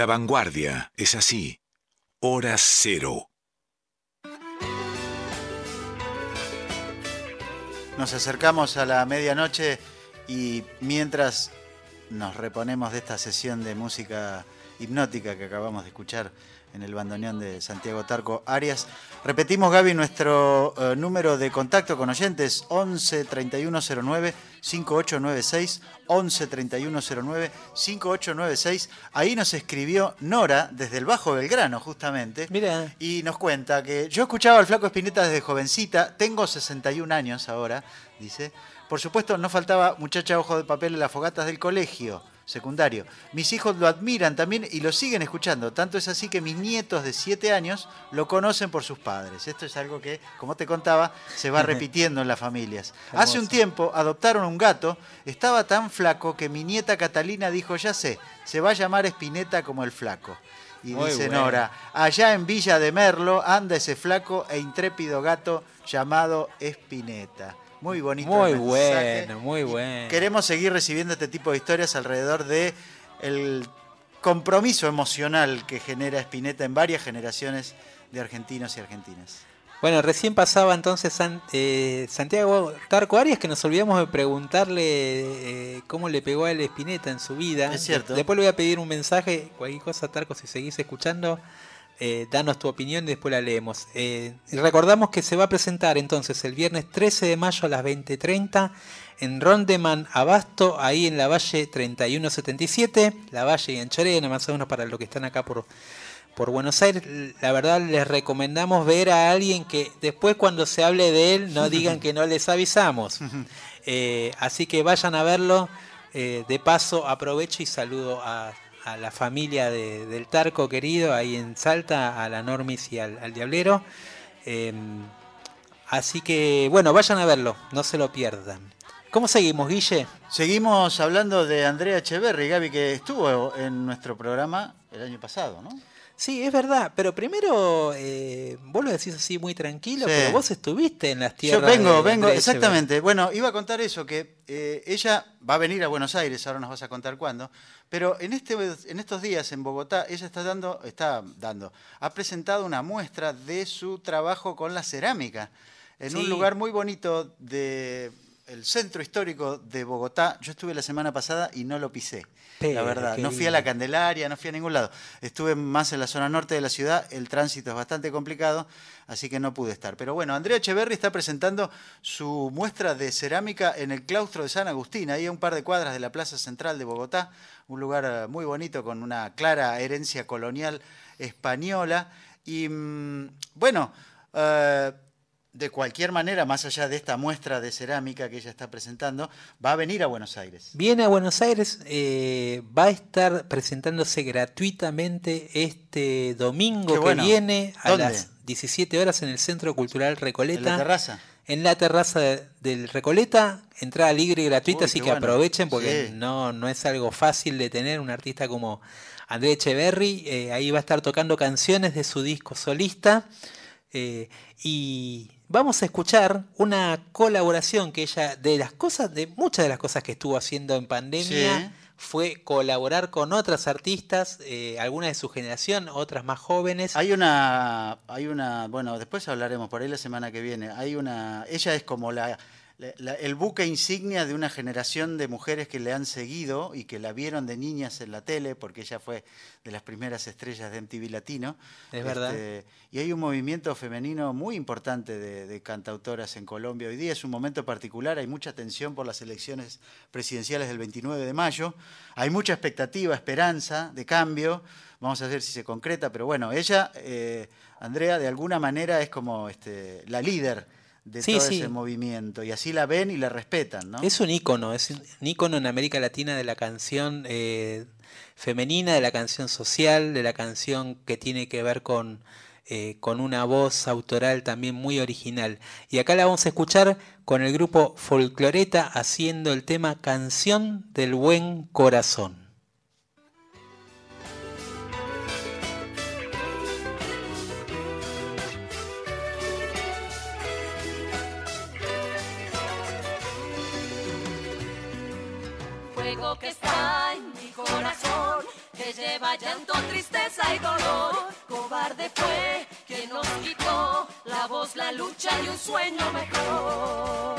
La vanguardia es así. Hora cero.
Nos acercamos a la medianoche y mientras nos reponemos de esta sesión de música hipnótica que acabamos de escuchar en el bandoneón de Santiago Tarco Arias, repetimos Gaby nuestro eh, número de contacto con oyentes 11 3109 5896 11 3109 5896. Ahí nos escribió Nora desde el Bajo Belgrano justamente.
Mira.
Y nos cuenta que yo escuchaba al Flaco Espineta desde jovencita, tengo 61 años ahora, dice. Por supuesto, no faltaba muchacha ojo de papel en las fogatas del colegio secundario. Mis hijos lo admiran también y lo siguen escuchando. Tanto es así que mis nietos de 7 años lo conocen por sus padres. Esto es algo que, como te contaba, se va repitiendo en las familias. Hace un tiempo adoptaron un gato, estaba tan flaco que mi nieta Catalina dijo, ya sé, se va a llamar Espineta como el flaco. Y
Muy
dice
bueno.
Nora, allá en Villa de Merlo anda ese flaco e intrépido gato llamado Espineta. Muy bonito.
Muy bueno, muy bueno.
Queremos seguir recibiendo este tipo de historias alrededor de el compromiso emocional que genera Spinetta en varias generaciones de argentinos y argentinas.
Bueno, recién pasaba entonces eh, Santiago Tarco Arias que nos olvidamos de preguntarle eh, cómo le pegó a él Espineta en su vida.
Es cierto.
De- después le voy a pedir un mensaje, cualquier cosa Tarco, si seguís escuchando, eh, danos tu opinión y después la leemos. Eh, y recordamos que se va a presentar entonces el viernes 13 de mayo a las 20.30 en Rondeman Abasto, ahí en la Valle 3177, la Valle y Anchorena, más o menos para los que están acá por, por Buenos Aires, la verdad les recomendamos ver a alguien que después cuando se hable de él no digan que no les avisamos. Eh, así que vayan a verlo. Eh, de paso aprovecho y saludo a, a la familia de- del Tarco querido ahí en Salta, a la Normis y al, al Diablero. Eh, así que bueno, vayan a verlo, no se lo pierdan. ¿Cómo seguimos, Guille?
Seguimos hablando de Andrea Echeverri, Gaby, que estuvo en nuestro programa el año pasado, ¿no?
Sí, es verdad, pero primero eh, vos lo decís así muy tranquilo,
Sí.
pero vos estuviste en las
Yo
tierras.
vengo,
de
vengo,
Andrés
exactamente. Bueno, iba a contar eso, que eh, ella va a venir a Buenos Aires, ahora nos vas a contar cuándo, pero en, este, en estos días en Bogotá, ella está dando, está dando, ha presentado una muestra de su trabajo con la cerámica, en un lugar muy bonito de el centro histórico de Bogotá. Yo estuve la semana pasada y no lo pisé.
Pero,
la verdad, no fui a la. Candelaria, no fui a ningún lado. Estuve más en la zona norte de la ciudad, el tránsito es bastante complicado, así que no pude estar. Pero bueno, Andrea Echeverri está presentando su muestra de cerámica en el claustro de San Agustín, ahí a un par de cuadras de la Plaza Central de Bogotá, un lugar eh, muy bonito con una clara herencia colonial española. Y mm, bueno, eh, de cualquier manera, más allá de esta muestra de cerámica que ella está presentando, va a venir a Buenos Aires.
Viene a Buenos Aires, eh, va a estar presentándose gratuitamente este domingo
bueno.
que viene a
¿Dónde?
las 17 horas en el Centro Cultural Recoleta.
En la terraza.
En la terraza de- del Recoleta, entrada libre y gratuita,
Uy,
así que
bueno.
aprovechen porque
Sí.
no, no es algo fácil de tener un artista como André Echeverry. eh, ahí va a estar tocando canciones de su disco solista. eh, y vamos a escuchar una colaboración que ella, de las cosas, de muchas de las cosas que estuvo haciendo en pandemia,
Sí.
fue colaborar con otras artistas, eh, algunas de su generación, otras más jóvenes.
Hay una, hay una, bueno, después hablaremos por ahí la semana que viene. Hay una, ella es como la, la- la- el buque insignia de una generación de mujeres que le han seguido y que la vieron de niñas en la tele, porque ella fue de las primeras estrellas de MTV Latino.
Es verdad.
Este, y hay un movimiento femenino muy importante de, de cantautoras en Colombia. Hoy día es un momento particular, hay mucha tensión por las elecciones presidenciales del 29 de mayo. Hay mucha expectativa, esperanza de cambio. Vamos a ver si se concreta, pero bueno, ella, eh, Andrea, de alguna manera es como este, la líder de
Sí,
todo
sí.
ese movimiento. Y así la ven y la respetan, ¿no?
Es un ícono, es un ícono en América Latina de la canción eh, femenina, de la canción social, de la canción que tiene que ver con, eh, con una voz autoral también muy original. Y acá la vamos a escuchar con el grupo Folcloreta haciendo el tema Canción del Buen Corazón.
Corazón, que
lleva llanto, tristeza y dolor. Cobarde fue quien nos quitó la voz, la lucha y un sueño mejor.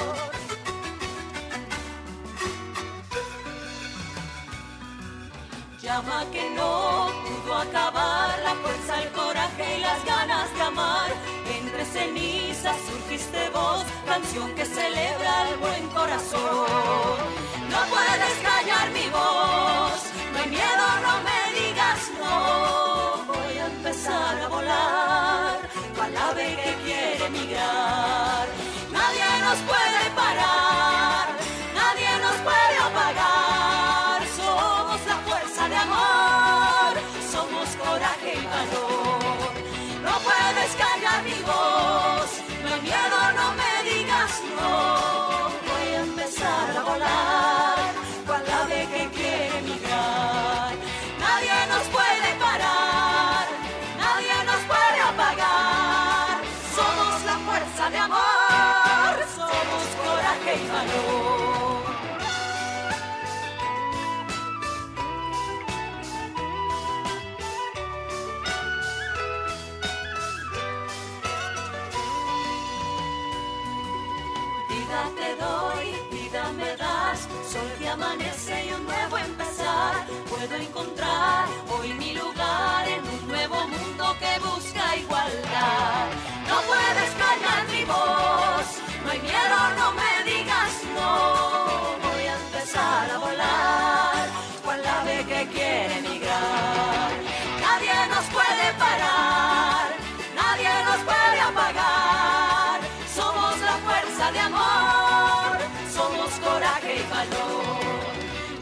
Llama que no pudo acabar la fuerza, el coraje y las ganas de amar. Entre cenizas surgiste vos, canción que celebra el buen corazón. No puedes callar mi voz, no hay miedo, no me digas no. Voy a empezar a volar, ave que quiere migrar. Nadie nos puede parar, Te doy, vida me das, sol que amanece y un nuevo empezar. Puedo encontrar hoy mi lugar en un nuevo mundo que busca igualdad. No puedes callar mi voz, no hay miedo, no me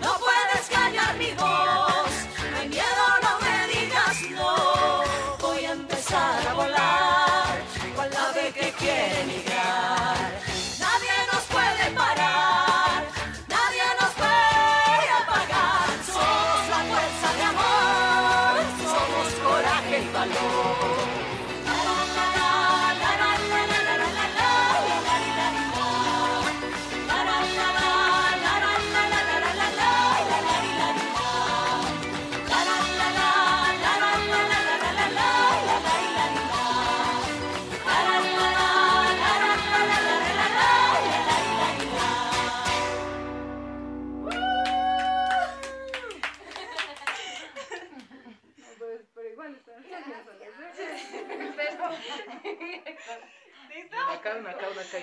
No puedes callar mi voz,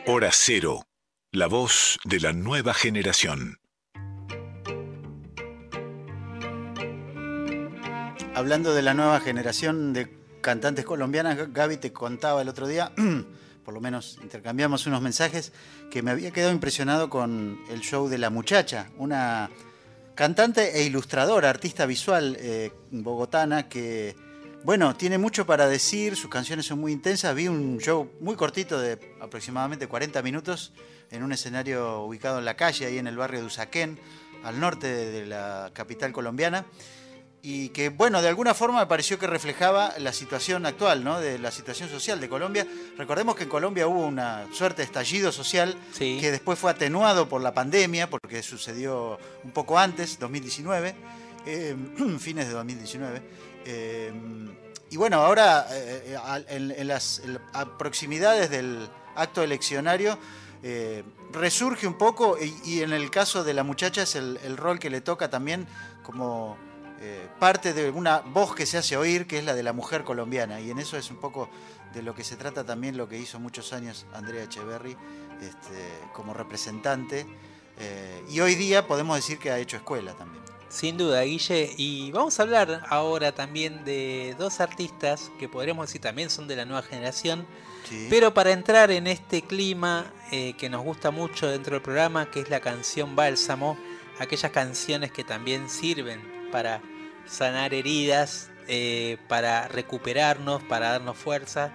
Hora Cero, la voz de la nueva generación.
Hablando de la nueva generación de cantantes colombianas, Gaby te contaba el otro día, por lo menos intercambiamos unos mensajes, que me había quedado impresionado con el show de La Muchacha, una cantante e ilustradora, artista visual eh, bogotana que, bueno, tiene mucho para decir, sus canciones son muy intensas. Vi un show muy cortito de aproximadamente 40 minutos en un escenario ubicado en la calle, ahí en el barrio de Usaquén, al norte de la capital colombiana y que, bueno, de alguna forma me pareció que reflejaba la situación actual, ¿no? De la situación social de Colombia. Recordemos que en Colombia hubo una suerte de estallido social
Sí.
que después fue atenuado por la pandemia, porque sucedió un poco antes, 2019, eh, fines de 2019. Eh, y bueno, ahora eh, eh, en, las proximidades del acto eleccionario eh, resurge un poco y, en el caso de la muchacha es el, rol que le toca también como eh, parte de una voz que se hace oír, que es la de la mujer colombiana. Y en eso es un poco de lo que se trata también lo que hizo muchos años Andrea Echeverry este, como representante. y hoy día podemos decir que ha hecho escuela también.
Sin duda, Guille. Y vamos a hablar ahora también de dos artistas que podríamos decir también son de la nueva generación.
Sí.
Pero para entrar en este clima eh, que nos gusta mucho dentro del programa, que es la canción Bálsamo, aquellas canciones que también sirven para sanar heridas, eh, para recuperarnos, para darnos fuerza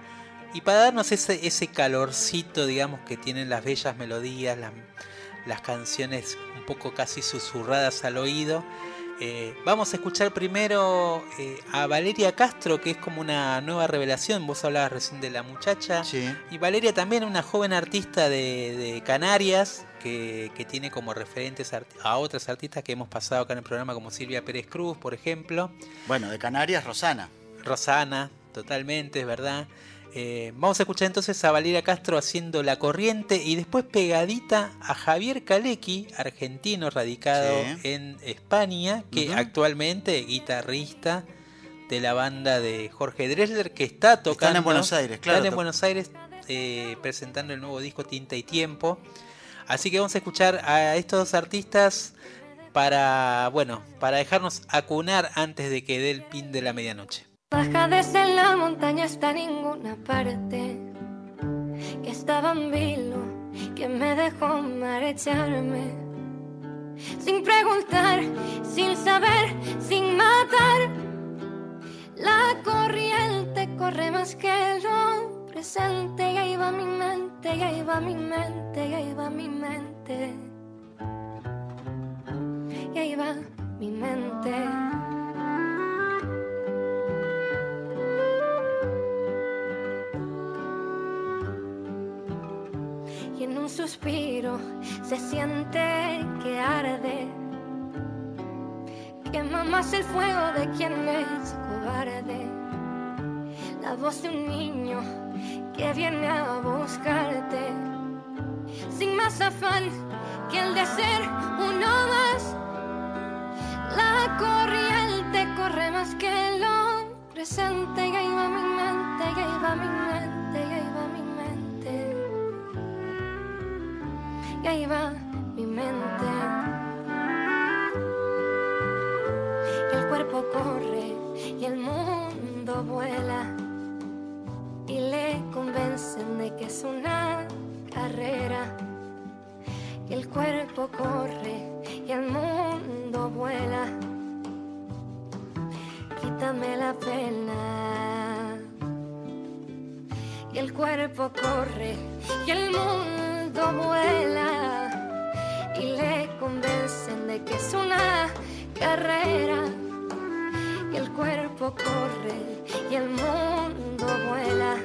y para darnos ese, ese calorcito, digamos, que tienen las bellas melodías, las, las canciones un poco casi susurradas al oído. Eh, vamos a escuchar primero eh, a Valeria Castro, que es como una nueva revelación. Vos hablabas recién de la muchacha.
Sí.
Y Valeria también, una joven artista de, de Canarias, que, que tiene como referentes a otras artistas que hemos pasado acá en el programa, como Silvia Pérez Cruz, por ejemplo.
Bueno, de Canarias, Rosana.
Rosana, totalmente, es verdad. Eh, vamos a escuchar entonces a Valeria Castro haciendo La Corriente y después pegadita a Javier Kalecki, argentino radicado
Sí.
en España, que actualmente guitarrista de la banda de Jorge Dresler, que está tocando.
Están en Buenos Aires, claro.
Están en Buenos Aires eh, presentando el nuevo disco Tinta y Tiempo. Así que vamos a escuchar a estos dos artistas para, bueno, para dejarnos acunar antes de que dé el pin de la medianoche.
Baja desde la montaña hasta ninguna parte. Que estaba en vilo, que me dejó marecharme. Sin preguntar, sin saber, sin matar. La corriente corre más que lo presente. Y ahí va mi mente, y ahí va mi mente, y ahí va mi mente. Y ahí va mi mente. Suspiro se siente que arde. Quema más el fuego de quien es cobarde. La voz de un niño que viene a buscarte. Sin más afán que el de ser uno más. La corriente corre más que lo presente. Y ahí va mi mente, y ahí va mi mente, y ahí va mi mente. Y el cuerpo corre y el mundo vuela y le convencen de que es una carrera. Y el cuerpo corre y el mundo vuela. Quítame la pena y el cuerpo corre y el mundo vuela y le convencen de que es una carrera y el cuerpo corre y el mundo vuela.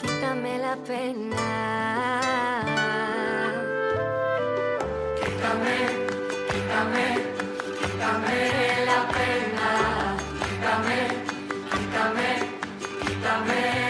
Quítame la pena.
Quítame, quítame, quítame la pena. Quítame, quítame, quítame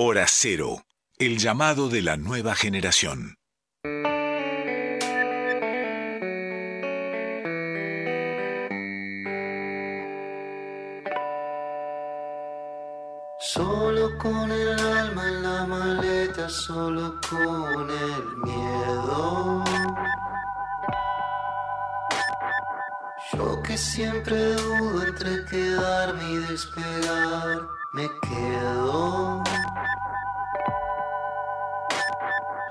Hora Cero, el llamado de la nueva generación.
Solo con el alma en la maleta, solo con el miedo. Yo que siempre dudo entre quedarme y despegar, me quedo.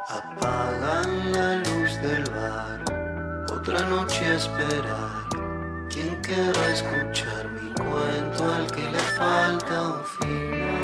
Apagan la luz del bar, otra noche a esperar. ¿Quién querrá escuchar mi cuento al que le falta un final?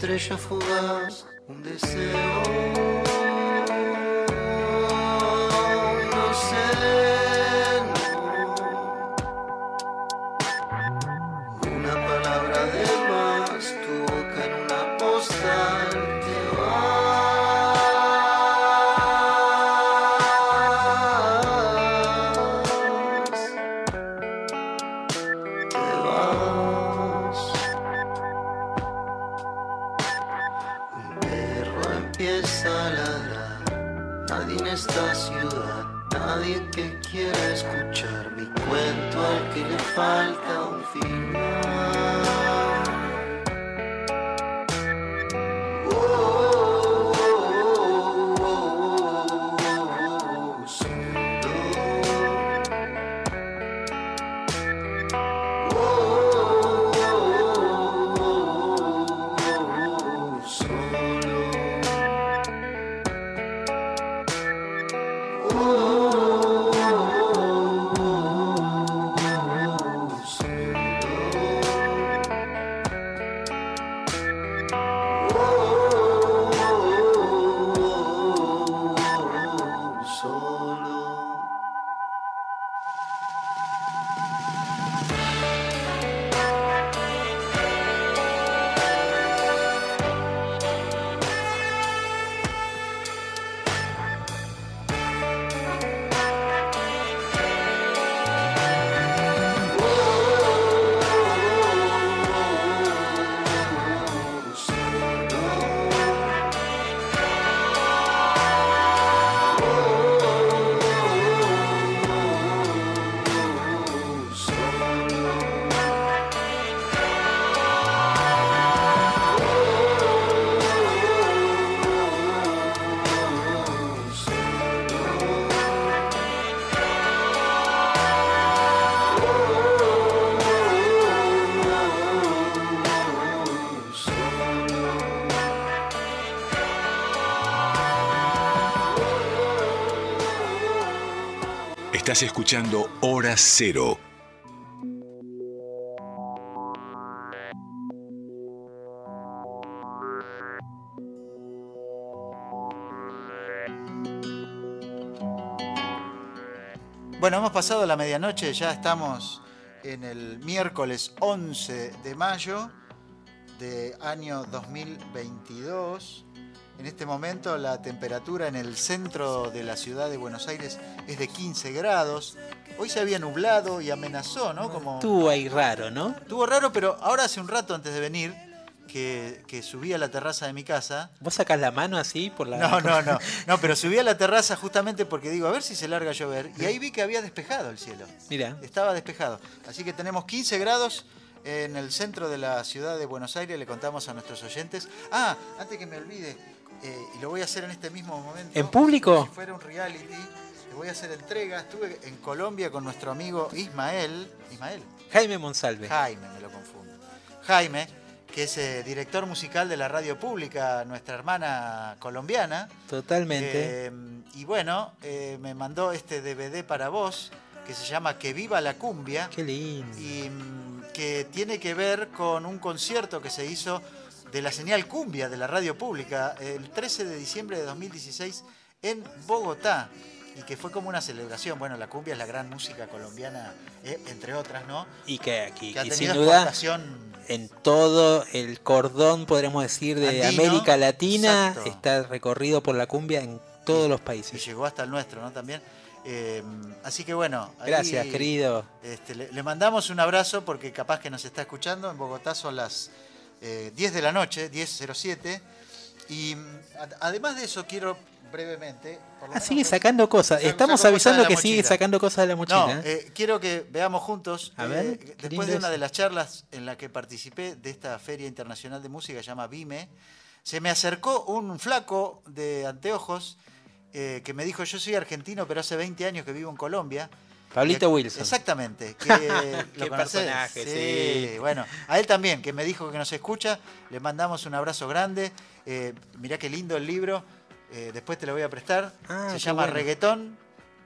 Pasa una estrella fugaz, un deseo.
Estás escuchando Hora Cero.
Bueno, hemos pasado la medianoche, ya estamos en el miércoles 11 de mayo de año 2022. En este momento la temperatura en el centro de la ciudad de Buenos Aires es de 15 grados. Hoy se había nublado y amenazó, ¿no? Como
Estuvo ahí raro, ¿no?
estuvo raro, pero ahora hace un rato antes de venir que, que subí a la terraza de mi casa.
¿Vos sacás la mano así por la.?
No, no, no. No, pero subí a la terraza justamente porque digo, a ver si se larga a llover. Y ahí vi que había despejado el cielo.
Mira.
Estaba despejado. Así que tenemos 15 grados en el centro de la ciudad de Buenos Aires. Le contamos a nuestros oyentes. Ah, antes que me olvide, eh, y lo voy a hacer en este mismo momento.
¿En público?
Si fuera un reality. Le voy a hacer entrega. Estuve en Colombia con nuestro amigo Ismael. Ismael.
Jaime Monsalve.
Jaime, me lo confundo. Jaime, que es eh, director musical de la radio pública, nuestra hermana colombiana.
Totalmente.
Eh, y bueno, eh, me mandó este DVD para vos, que se llama Que viva la cumbia.
Qué lindo.
Y mm, que tiene que ver con un concierto que se hizo de la señal cumbia de la radio pública el 13 de diciembre de 2016 en Bogotá. Y que fue como una celebración. Bueno, la cumbia es la gran música colombiana, eh, entre otras, ¿no?
Y que aquí, y sin duda, en todo el cordón, podríamos decir, de
Andino,
América Latina,
exacto.
está recorrido por la cumbia en todos los
y
países.
llegó hasta el nuestro, ¿no? También. Eh, así que bueno. ahí,
Gracias, querido.
este, le, le mandamos un abrazo porque capaz que nos está escuchando. En Bogotá son las eh, 10 de la noche, 10.07. Y mm, ad- además de eso, quiero brevemente. por
Ah, sigue sacando cosas. Estamos
cosas
avisando que sigue sacando cosas de la mochila.
No, eh, quiero que veamos juntos.
A
eh,
ver,
después de una de las charlas en la que participé de esta Feria Internacional de Música, se llama BIME, se me acercó un flaco de anteojos eh, que me dijo: Yo soy argentino, pero hace 20 años que vivo en Colombia.
Pablito Wilson.
Exactamente. Que
Qué
conocés.
personaje, sí.
Bueno, a él también, que me dijo que nos escucha. Le mandamos un abrazo grande. Eh, mirá qué lindo el libro. eh, después te lo voy a prestar.
Ah,
Se llama
bueno.
Reggaetón.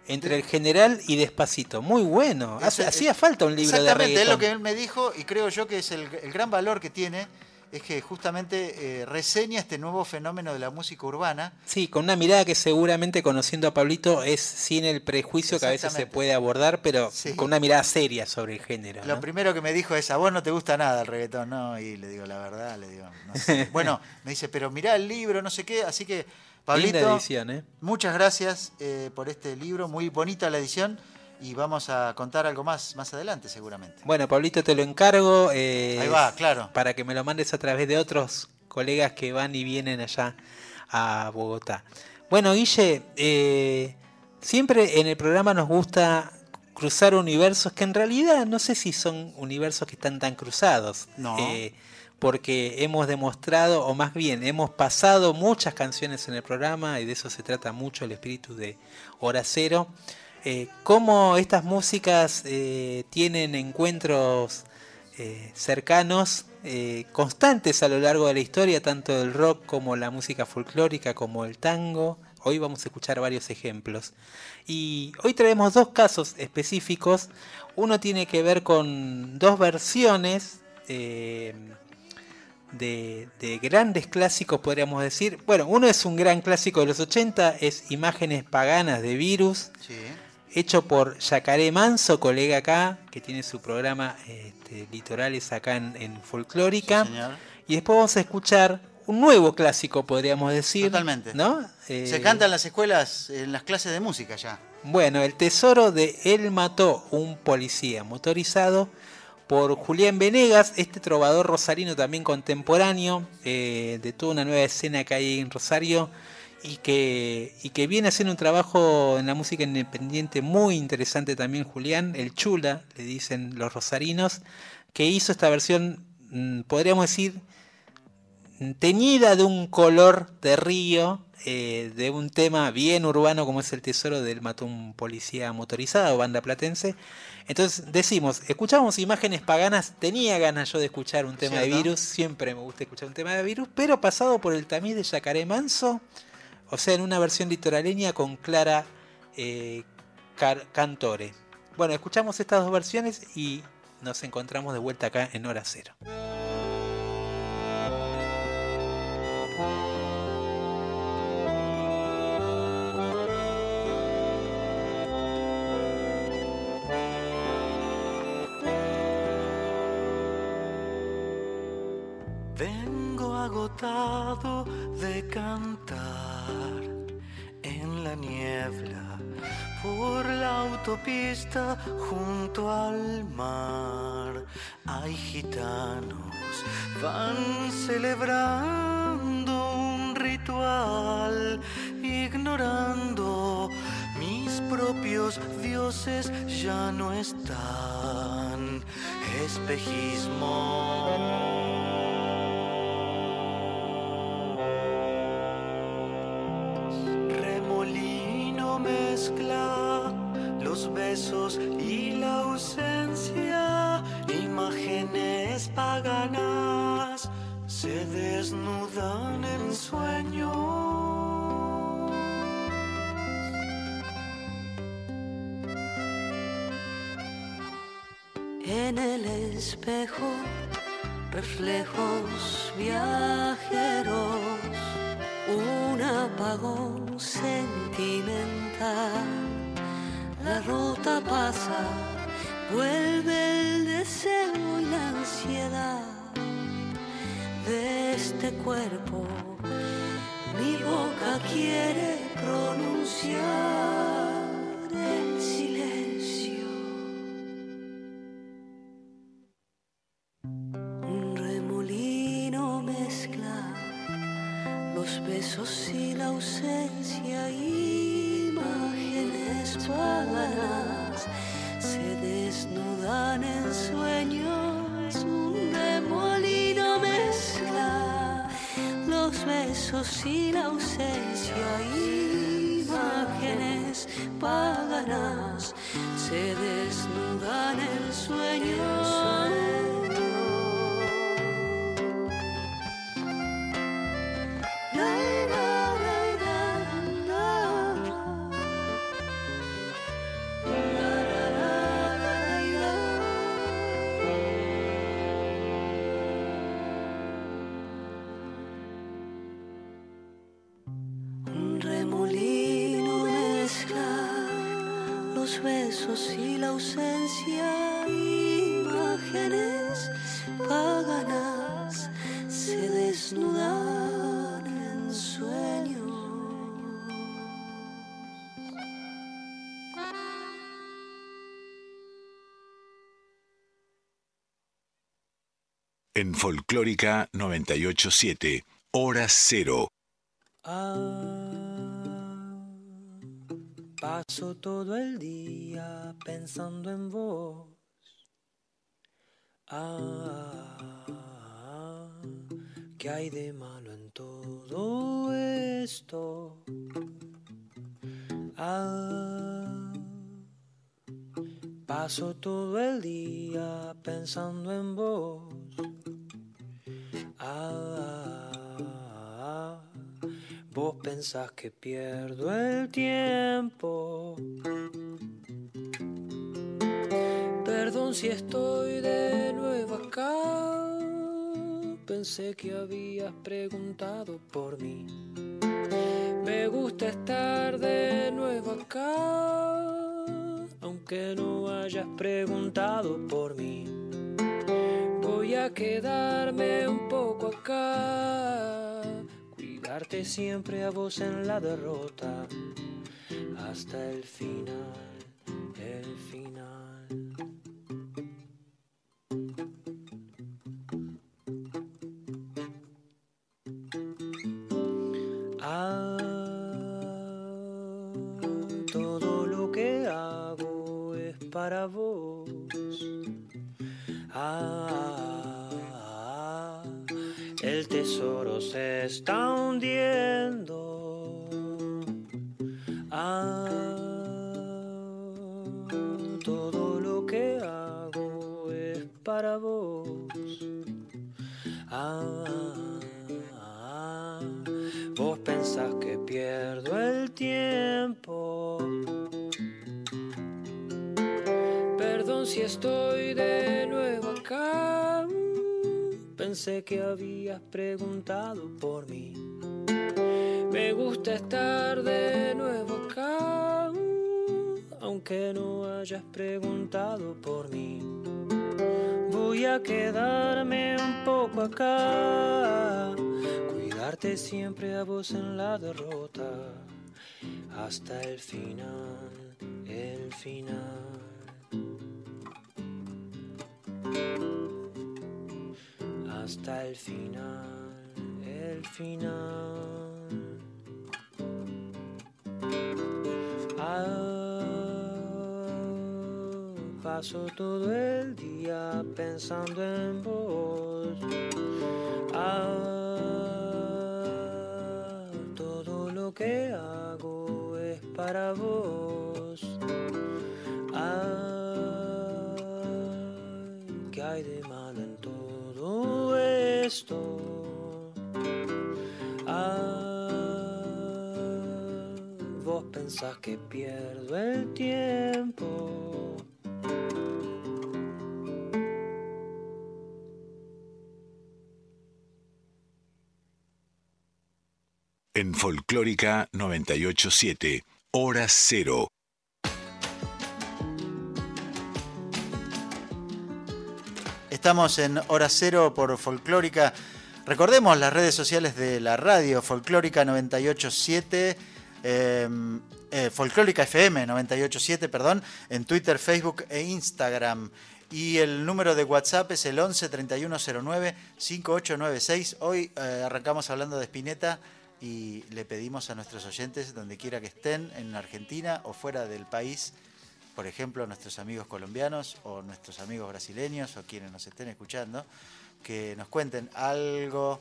Entre el general y despacito. Muy bueno. Hacía falta un libro de
Exactamente, es lo que él me dijo y creo yo que es el, el gran valor que tiene, es que justamente eh, reseña este nuevo fenómeno de la música urbana.
Sí, con una mirada que seguramente conociendo a Pablito es sin el prejuicio que a veces se puede abordar, pero
Sí.
con una mirada seria sobre el género.
Lo
¿no?
primero que me dijo es, a vos no te gusta nada el reggaetón, ¿no? Y le digo, la verdad, le digo, no sé. Bueno, me dice, pero mirá el libro, no sé qué, así que, Pablito,
edición, ¿eh?
muchas gracias eh, por este libro, muy bonita la edición, y vamos a contar algo más más adelante seguramente.
Bueno, Pablito, te lo encargo. eh,
Ahí va, claro.
Para que me lo mandes a través de otros colegas que van y vienen allá a Bogotá. Bueno, Guille, eh, siempre en el programa nos gusta cruzar universos que en realidad no sé si son universos que están tan cruzados.
No.
Eh, porque hemos demostrado, o más bien, hemos pasado muchas canciones en el programa y de eso se trata mucho el espíritu de Hora Cero. Eh, cómo estas músicas eh, tienen encuentros eh, cercanos, constantes a lo largo de la historia, tanto el rock como la música folclórica, como el tango. Hoy vamos a escuchar varios ejemplos. Y hoy traemos dos casos específicos. Uno tiene que ver con dos versiones de, de grandes clásicos, podríamos decir. Bueno, uno es un gran clásico de los 80, es Imágenes Paganas de Virus,
Sí.
Hecho por Yacaré Manso, colega acá, que tiene su programa este, Litorales acá en, en Folclórica.
Sí,
y después vamos a escuchar un nuevo clásico, podríamos decir.
Totalmente.
¿no? Eh,
Se canta en las escuelas, en las clases de música ya.
Bueno, el tesoro de Él mató un policía motorizado por Julián Venegas, este trovador rosarino también contemporáneo, eh, de toda una nueva escena que hay en Rosario y que, y que viene haciendo un trabajo en la música independiente muy interesante también Julián, el chula, le dicen los rosarinos, que hizo esta versión, mm, podríamos decir, teñida de un color de río, eh, de un tema bien urbano como es el tesoro del mató un policía motorizado, banda platense. Entonces decimos, escuchamos imágenes paganas, tenía ganas yo de escuchar un tema de virus, siempre me gusta escuchar un tema de virus, pero pasado por el tamiz de Yacaré Manso, o sea, en una versión litoraleña con Clara eh, Cantore. Bueno, escuchamos estas dos versiones y nos encontramos de vuelta acá en Hora Cero.
Junto al mar. Hay gitanos, van celebrando un ritual, ignorando mis propios dioses ya no están. Espejismo. En
el espejo, reflejos viajeros, un apagón sentimental. La ruta pasa, vuelve el deseo y la ansiedad de este cuerpo. Mi boca quiere En
Folclórica 987, Hora Cero.
Ah, Paso todo el día pensando en vos. Ah, ¿qué hay de malo en todo esto? Ah, paso todo el día pensando en vos. Ah, vos pensás que pierdo el tiempo. Perdón si estoy de nuevo acá. Pensé que habías preguntado por mí. Me gusta estar de nuevo acá, aunque no hayas preguntado por mí. A quedarme un poco acá, cuidarte siempre a vos en la derrota, hasta el final, cuidarte siempre a vos en la derrota, hasta el final, el final. Hasta el final, el final. Ah, paso todo el día pensando en vos. Ah, todo lo que hago es para vos. Ah, ¿qué hay de malo en todo esto? Ah, vos pensás que pierdo el tiempo.
En Folclórica 987, Hora Cero.
Estamos en Hora Cero por Folclórica. Recordemos las redes sociales de la radio, Folclórica 987, eh, eh, Folclórica FM 987, perdón, en Twitter, Facebook e Instagram. Y el número de WhatsApp es el 11 3109 5896. Hoy eh, arrancamos hablando de Spinetta y le pedimos a nuestros oyentes, donde quiera que estén, en Argentina o fuera del país, por ejemplo, nuestros amigos colombianos o nuestros amigos brasileños o quienes nos estén escuchando, que nos cuenten algo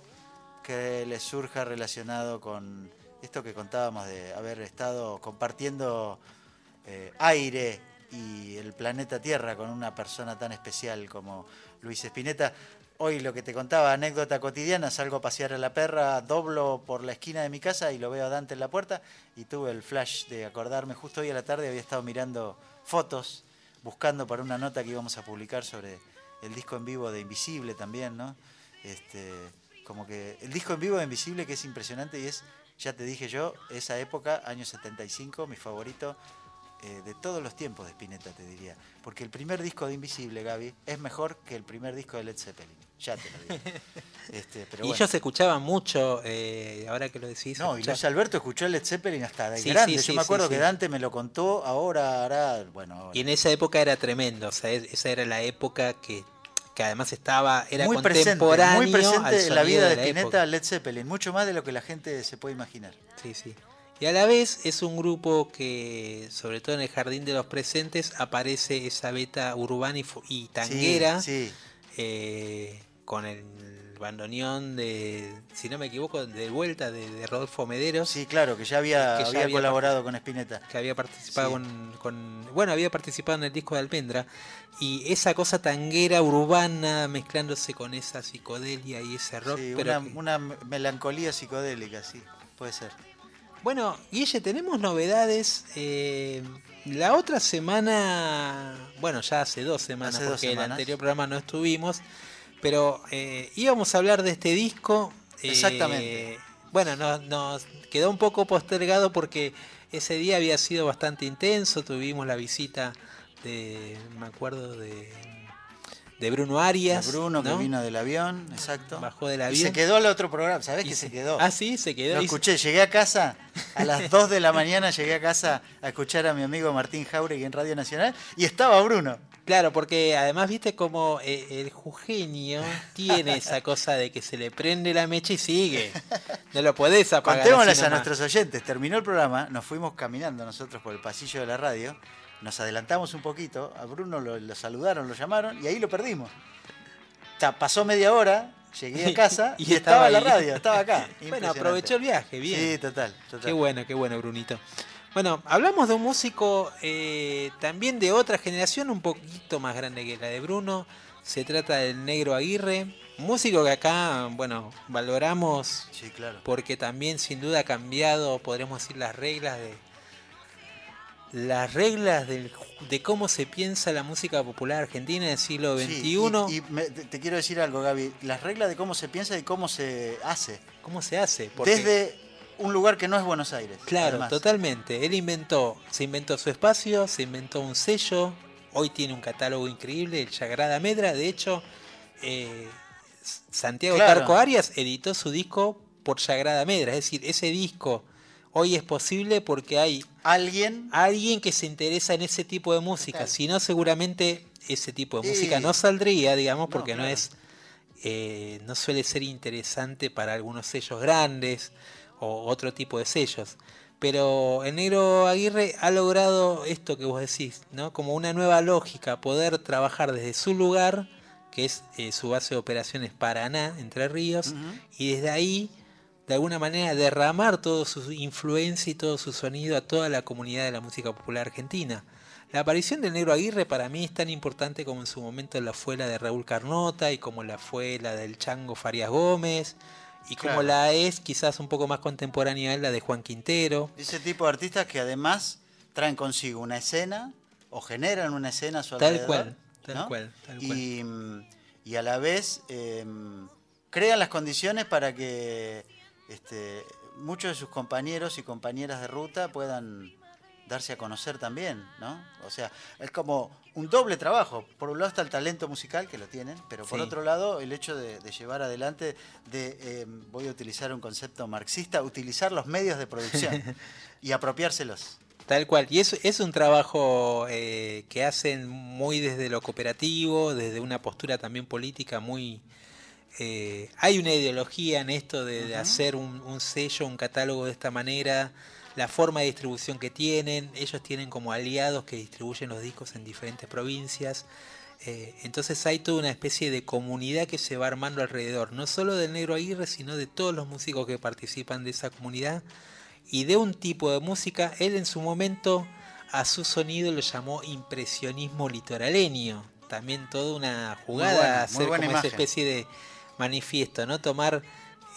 que les surja relacionado con esto que contábamos de haber estado compartiendo eh, aire y el planeta Tierra con una persona tan especial como Luis Espineta. Hoy lo que te contaba, anécdota cotidiana, salgo a pasear a la perra, doblo por la esquina de mi casa y lo veo a Dante en la puerta y tuve el flash de acordarme, justo hoy a la tarde había estado mirando fotos, buscando para una nota que íbamos a publicar sobre el disco en vivo de Invisible también, ¿no? Este, como que el disco en vivo de Invisible que es impresionante y es, ya te dije yo, esa época, año 75, mi favorito eh, de todos los tiempos de Spinetta, te diría. Porque el primer disco de Invisible, Gaby, es mejor que el primer disco de Led Zeppelin. Ya te lo digo. Este, pero
y
bueno.
ellos escuchaban mucho, eh, ahora que lo decís.
No, y
escucha-
Luis Alberto escuchó Led Zeppelin hasta de
Sí,
grande.
sí,
Yo me acuerdo que. Dante me lo contó, ahora hará, bueno, ahora.
Y en esa época era tremendo, o sea, es- esa era la época que, que además estaba, era
muy presente,
contemporáneo
muy presente en la vida de,
la
Spinetta. Led Zeppelin, mucho más de lo que la gente se puede imaginar.
Sí, sí. Y a la vez es un grupo que, sobre todo en el Jardín de los Presentes, aparece esa beta urbana y, y tanguera.
Sí, sí.
eh, con el bandoneón de, si no me equivoco, de vuelta de, de Rodolfo Mederos.
Sí, claro, que ya había,
Que ya
había
había
colaborado con Spinetta.
que había participado
Sí.
con, con- bueno había participado en el disco de Almendra y esa cosa tanguera urbana mezclándose con esa psicodelia y ese rock
Sí,
pero
una,
que-
una melancolía psicodélica, sí, puede ser.
Bueno Guille tenemos novedades eh, la otra semana bueno ya hace dos semanas
Hace dos
porque el anterior programa no estuvimos pero eh, íbamos a hablar de este disco eh,
Exactamente.
bueno nos, nos quedó un poco postergado porque ese día había sido bastante intenso tuvimos la visita de me acuerdo de de Bruno Arias
Bruno
¿no?
que vino del avión, exacto.
bajó del
Y
avión
se quedó al otro programa, ¿sabés
Y
que
se-
se quedó?
ah sí se quedó
Lo
Y-
escuché, llegué a casa a las 2 de la mañana, llegué a casa a escuchar a mi amigo Martín Jauregui en Radio Nacional y estaba Bruno.
Claro, porque además viste como eh, el jujeño tiene esa cosa de que se le prende la mecha y sigue. No lo podés apagar.
Contémosles a nuestros oyentes, terminó el programa, nos fuimos caminando nosotros por el pasillo de la radio, nos adelantamos un poquito, a Bruno lo, lo saludaron, lo llamaron y ahí lo perdimos. Ta- pasó media hora, llegué a casa y, estaba, en la radio, estaba acá.
bueno, aprovechó el viaje, bien.
Sí, total, total.
Qué bueno, qué bueno, Brunito. Bueno, hablamos de un músico eh, también de otra generación, un poquito más grande que la de Bruno. Se trata del Negro Aguirre, músico que acá, bueno, valoramos
Sí, claro.
porque también sin duda ha cambiado, podríamos decir, las reglas de las reglas del- de cómo se piensa la música popular argentina en el siglo XXI.
Sí, y, y me- te te quiero decir algo, Gaby, las reglas de cómo se piensa y cómo se hace.
¿Cómo se hace? Porque-
Desde un lugar que no es Buenos Aires.
Claro,
además.
totalmente. Él inventó, se inventó su espacio, se inventó un sello. Hoy tiene un catálogo increíble, el Sagrada Medra. De hecho, eh, Santiago
Claro.
Tarco Arias editó su disco por Sagrada Medra. Es decir, ese disco hoy es posible porque hay
alguien,
alguien que se interesa en ese tipo de música. Si no, seguramente ese tipo de
Y-
música no saldría, digamos, porque no,
claro.
es, eh, no suele ser interesante para algunos sellos grandes o otro tipo de sellos. Pero el negro Aguirre ha logrado esto que vos decís, ¿no? Como una nueva lógica, poder trabajar desde su lugar, que es eh, su base de operaciones Paraná, Entre Ríos, y desde ahí, de alguna manera, derramar toda su influencia y todo su sonido a toda la comunidad de la música popular argentina. La aparición del Negro Aguirre para mí es tan importante como en su momento la fue la de Raúl Carnota y como la fue la del Chango Farias Gómez y como
Claro.
la es quizás un poco más contemporánea la de Juan Quintero.
Ese tipo de artistas que además traen consigo una escena o generan una escena a su
Tal
alrededor.
cual, tal
¿no?
cual, tal cual.
Y, mm, y a la vez eh, crean las condiciones para que este, muchos de sus compañeros y compañeras de ruta puedan darse a conocer también, ¿no? O sea, es como un doble trabajo. Por un lado está el talento musical, que lo tienen, pero por
Sí.
otro lado el hecho de, de llevar adelante, de, eh, voy a utilizar un concepto marxista, utilizar los medios de producción y apropiárselos.
Tal cual, y es, es un trabajo eh, que hacen muy desde lo cooperativo, desde una postura también política muy... eh, hay una ideología en esto de, hacer un, un sello, un catálogo de esta manera, la forma de distribución que tienen, ellos tienen como aliados que distribuyen los discos en diferentes provincias, eh, entonces hay toda una especie de comunidad que se va armando alrededor, no solo del Negro Aguirre, sino de todos los músicos que participan de esa comunidad y de un tipo de música, él en su momento a su sonido lo llamó impresionismo litoraleño. También toda una jugada
buena, muy
hacer
buena
como esa especie de manifiesto, ¿no? Tomar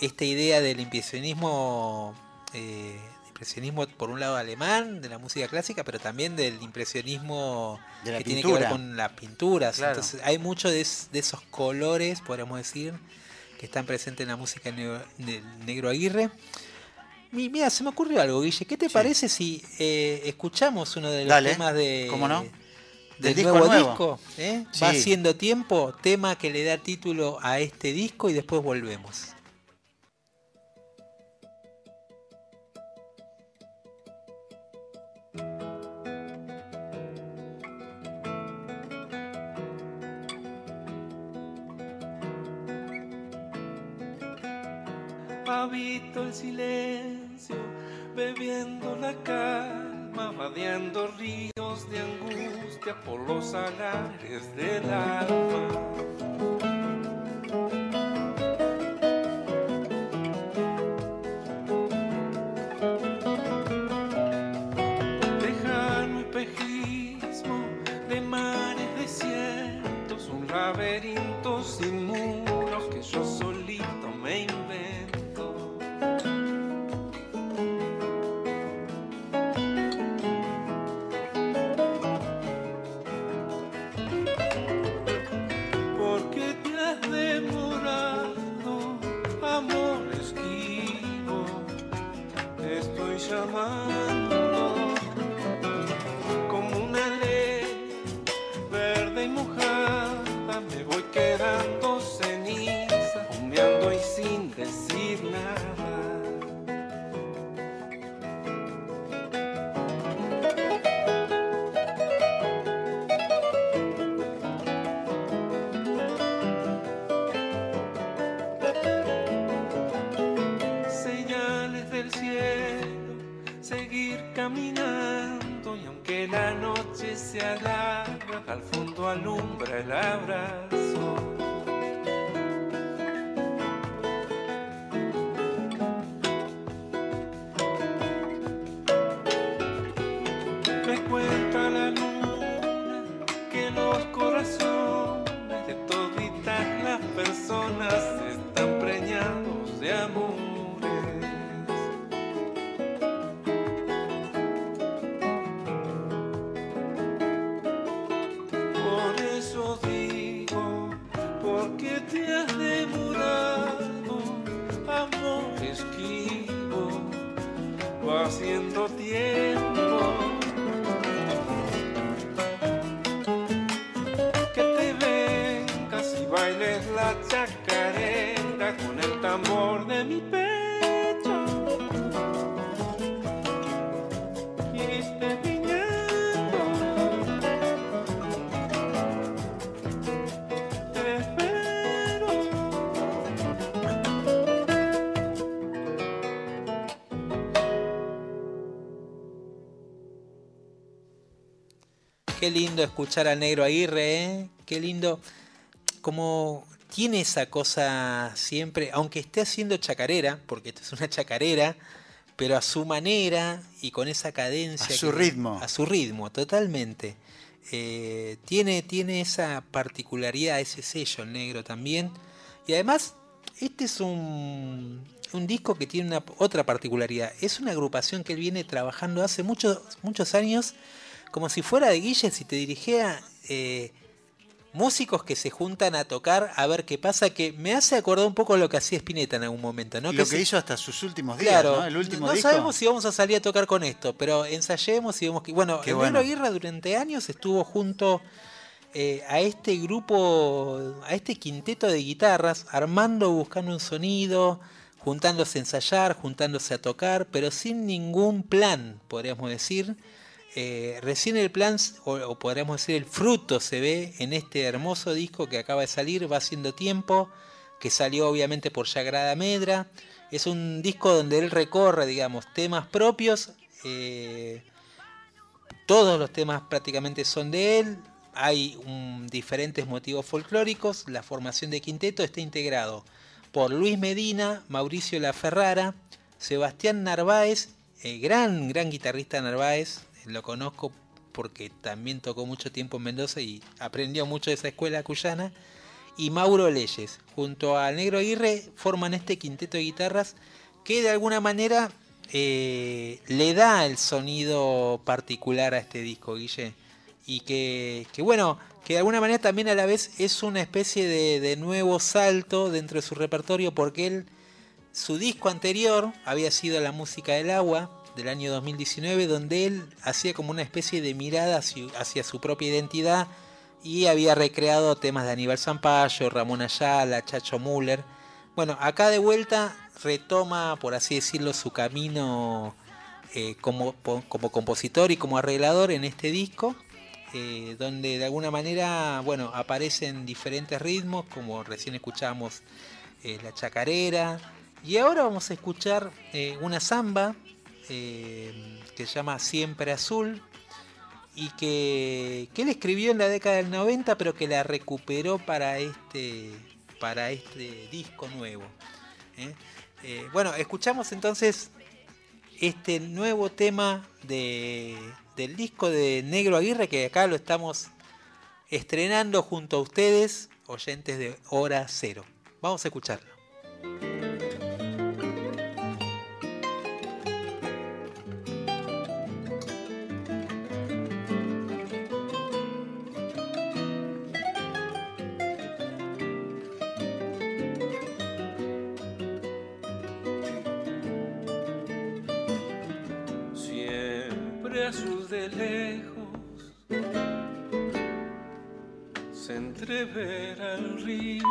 esta idea del impresionismo, eh, impresionismo por un lado alemán, de la música clásica, pero también del impresionismo
De
que tiene que ver con las pinturas.
Claro.
Entonces hay mucho de, es- de esos colores, podríamos decir, que están presentes en la música negro, del Negro Aguirre. Mi- Mira, se me ocurrió algo, Guille. ¿Qué te parece si eh, escuchamos uno de los
Dale,
temas de,
¿cómo no?
Del nuevo,
nuevo.
disco? ¿eh?
Sí.
Va haciendo tiempo, tema que le da título a este disco y después volvemos.
habito el silencio,
bebiendo la vadeando ríos de angustia por los salares del alma. Lejano espejismo de mares desiertos, un laberinto
Qué lindo escuchar al negro Aguirre, ¿eh? Qué lindo. Como tiene esa cosa siempre, aunque esté haciendo chacarera, porque esto es una chacarera, pero a su manera y con esa cadencia.
A su
que-
ritmo.
A su ritmo, totalmente. Eh, tiene, tiene esa particularidad, ese sello el negro también. Y además, este es un, un disco que tiene una, otra particularidad. Es una agrupación que él viene trabajando hace muchos, muchos años, como si fuera de Guille, si te dirigiera eh, músicos que se juntan a tocar a ver qué pasa, que me hace acordar un poco lo que hacía Spinetta en algún momento. ¿no?
Lo que
se-
hizo hasta sus últimos días,
Claro,
¿no? El último
no
disco.
sabemos si vamos a salir a tocar con esto, pero ensayemos y vemos que. Bueno,
Qué
el
bueno.
Aguirre durante años estuvo junto eh, a este grupo, a este quinteto de guitarras, armando, buscando un sonido, juntándose a ensayar, juntándose a tocar, pero sin ningún plan, podríamos decir. Eh, recién el plan, o, o podríamos decir el fruto, se ve en este hermoso disco que acaba de salir, va haciendo tiempo, que salió obviamente por Sagrada Medra. Es un disco donde él recorre, digamos, temas propios. eh, todos los temas prácticamente son de él. Hay diferentes motivos folclóricos. La formación de quinteto está integrado por Luis Medina, Mauricio La Ferrara, Sebastián Narváez, eh, gran, gran guitarrista Narváez. Lo conozco porque también tocó mucho tiempo en Mendoza y aprendió mucho de esa escuela cuyana. Y Mauro Leyes, junto al Negro Aguirre, forman este quinteto de guitarras que de alguna manera eh, le da el sonido particular a este disco, Guille. Y que, que bueno, que de alguna manera también a la vez es una especie de, de nuevo salto dentro de su repertorio porque él, su disco anterior había sido La Música del Agua del año 2019 donde él hacía como una especie de mirada hacia, su propia identidad y había recreado temas de Aníbal Zampayo, Ramón Ayala, Chacho Müller. Bueno, acá de vuelta retoma, por así decirlo, su camino eh, como, como compositor y como arreglador en este disco, eh, donde de alguna manera, bueno, aparecen diferentes ritmos, como recién escuchamos eh, la chacarera, y ahora vamos a escuchar una samba eh, que se llama Siempre Azul y que, que él escribió en la década del 90 pero que la recuperó para este, para este disco nuevo. ¿eh? Eh, bueno, escuchamos entonces este nuevo tema de, del disco de Negro Aguirre que acá lo estamos estrenando junto a ustedes, oyentes de Hora Cero. Vamos a escucharlo.
Se entrevera el río,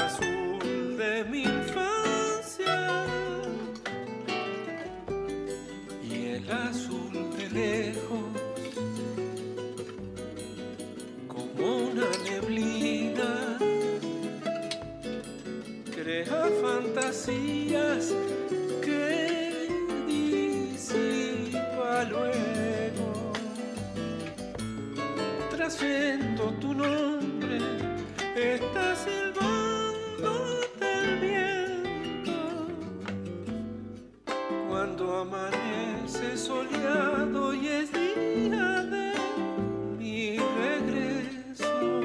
azul de mi infancia. Y el azul de lejos como una neblina crea fantasías que disipa luego. Trasciendo tu nombre está silbando el viento. Cuando amanece soleado y es día de mi regreso,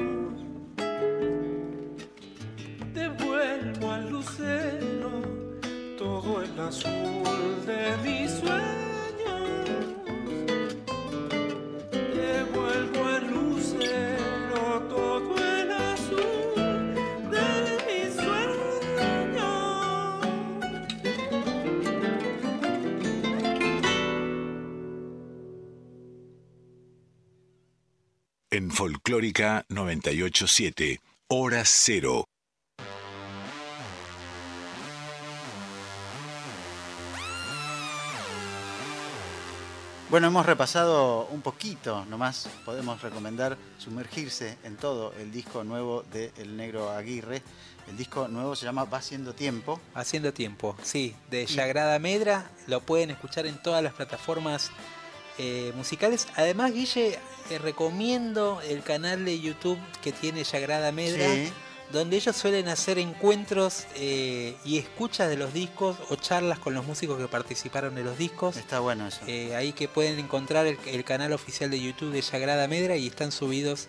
Folclórica 987, Hora Cero.
Bueno, hemos repasado un poquito, nomás podemos recomendar sumergirse en todo el disco nuevo de El Negro Aguirre. El disco nuevo se llama Va Haciendo Tiempo.
Haciendo tiempo, sí, de Yagrada Medra, lo pueden escuchar en todas las plataformas eh, musicales. Además, Guille, eh, recomiendo el canal de YouTube que tiene Yagrada Medra,
Sí.
donde ellos suelen hacer encuentros eh, y escuchas de los discos o charlas con los músicos que participaron de los discos.
Está bueno eso.
Eh, ahí que pueden encontrar el, el canal oficial de YouTube de Yagrada Medra y están subidos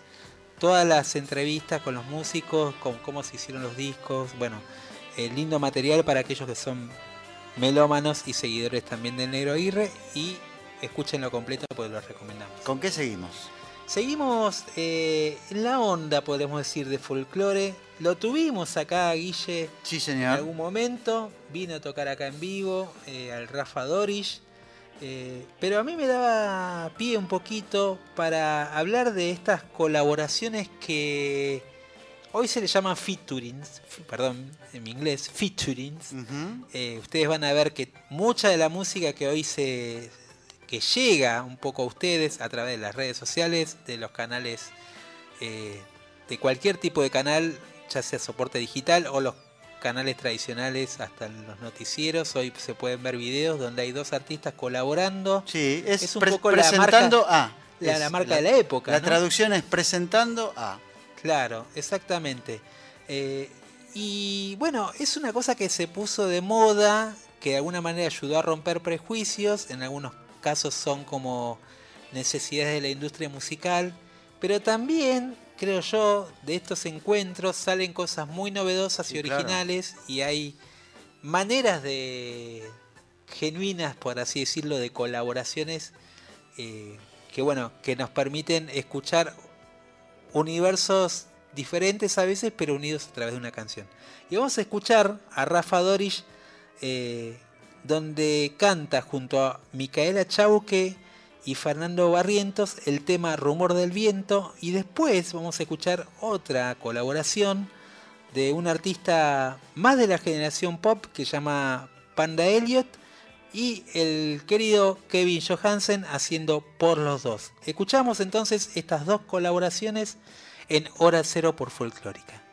todas las entrevistas con los músicos, con cómo se hicieron los discos. Bueno, lindo material para aquellos que son melómanos y seguidores también del Negro Aguirre y escúchenlo completo porque lo recomendamos.
¿Con qué seguimos?
Seguimos eh, en la onda, podemos decir, de folclore. Lo tuvimos acá, Guille,
Sí,
en
señor.
algún momento. Vino a tocar acá en vivo, eh, al Rafa Dorish. Eh, pero a mí me daba pie un poquito para hablar de estas colaboraciones que hoy se le llaman featurings, perdón, en mi inglés, featurings. Ustedes van a ver que mucha de la música que hoy se que llega un poco a ustedes a través de las redes sociales, de los canales, eh, de cualquier tipo de canal, ya sea soporte digital o los canales tradicionales, hasta los noticieros, hoy se pueden ver videos donde hay dos artistas colaborando.
Sí, es,
Es un poco la
presentando
marca-
a.
La, la marca de la época.
La
¿no?
traducción es presentando a.
Claro, exactamente. Eh, y bueno, es una cosa que se puso de moda, que de alguna manera ayudó a romper prejuicios, en algunos casos son como necesidades de la industria musical, pero también, creo yo, de estos encuentros salen cosas muy novedosas y
claro.
originales y hay maneras de genuinas, por así decirlo, de colaboraciones eh, que bueno, que nos permiten escuchar universos diferentes a veces, pero unidos a través de una canción. Y vamos a escuchar a Rafa Dorish, eh, donde canta junto a Micaela Chauque y Fernando Barrientos el tema Rumor del Viento. Y después vamos a escuchar otra colaboración de un artista más de la generación pop que llama Panda Elliot y el querido Kevin Johansen haciendo por los dos. Escuchamos entonces estas dos colaboraciones en Hora Cero por Folclórica.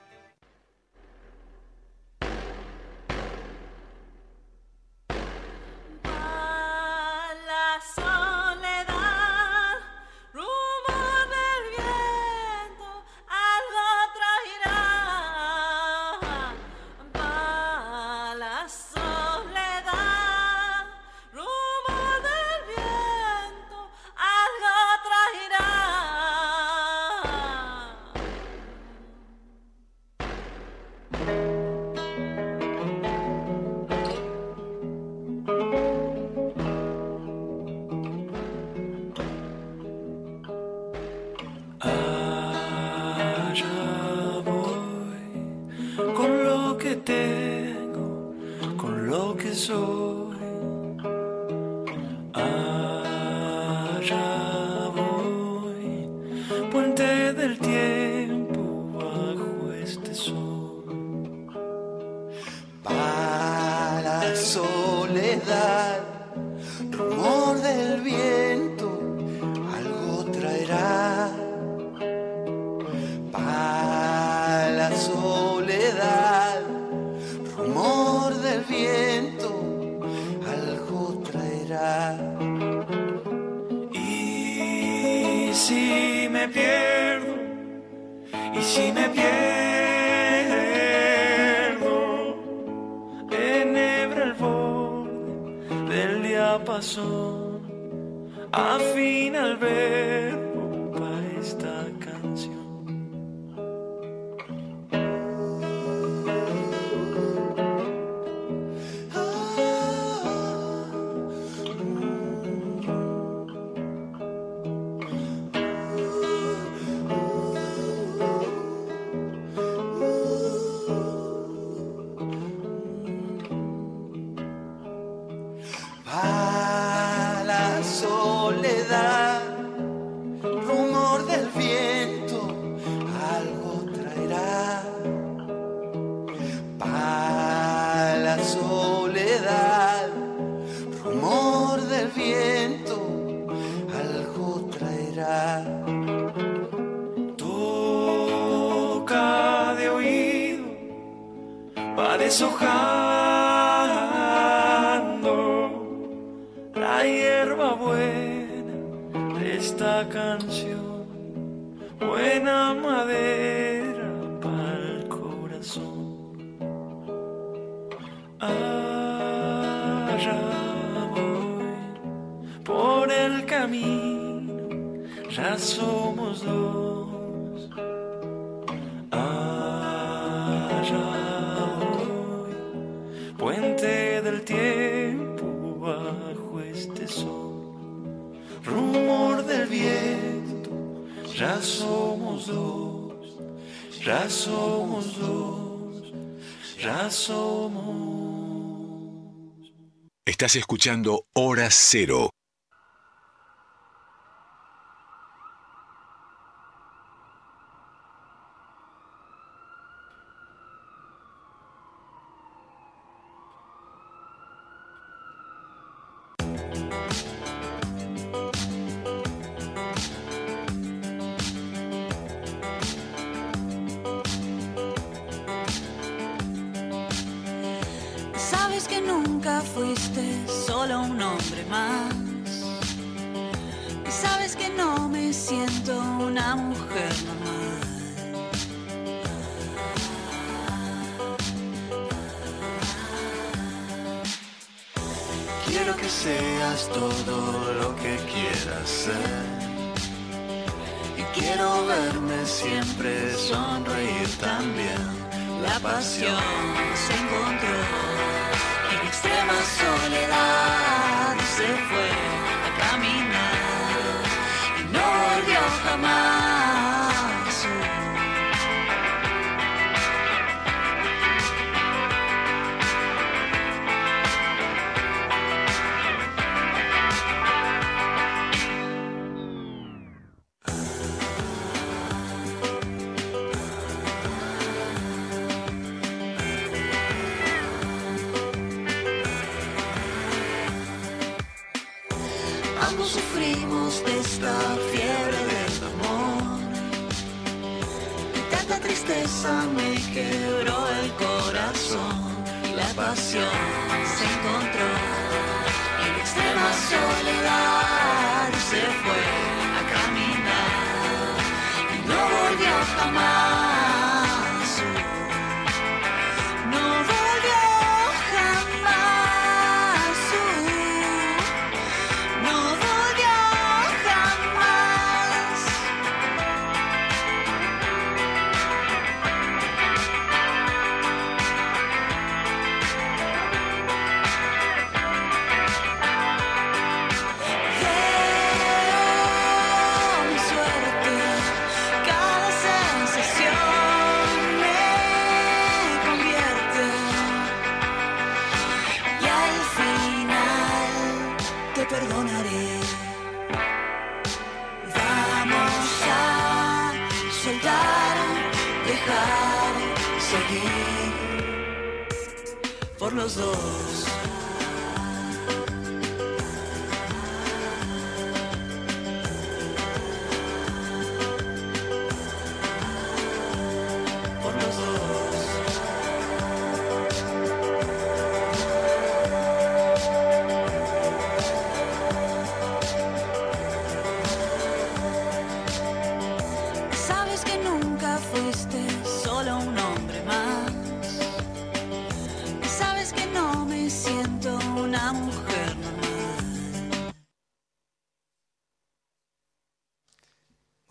del
tiempo bajo este sol.
Rumor del viento,
ya somos dos,
ya somos dos, ya somos.
Estás escuchando Hora Cero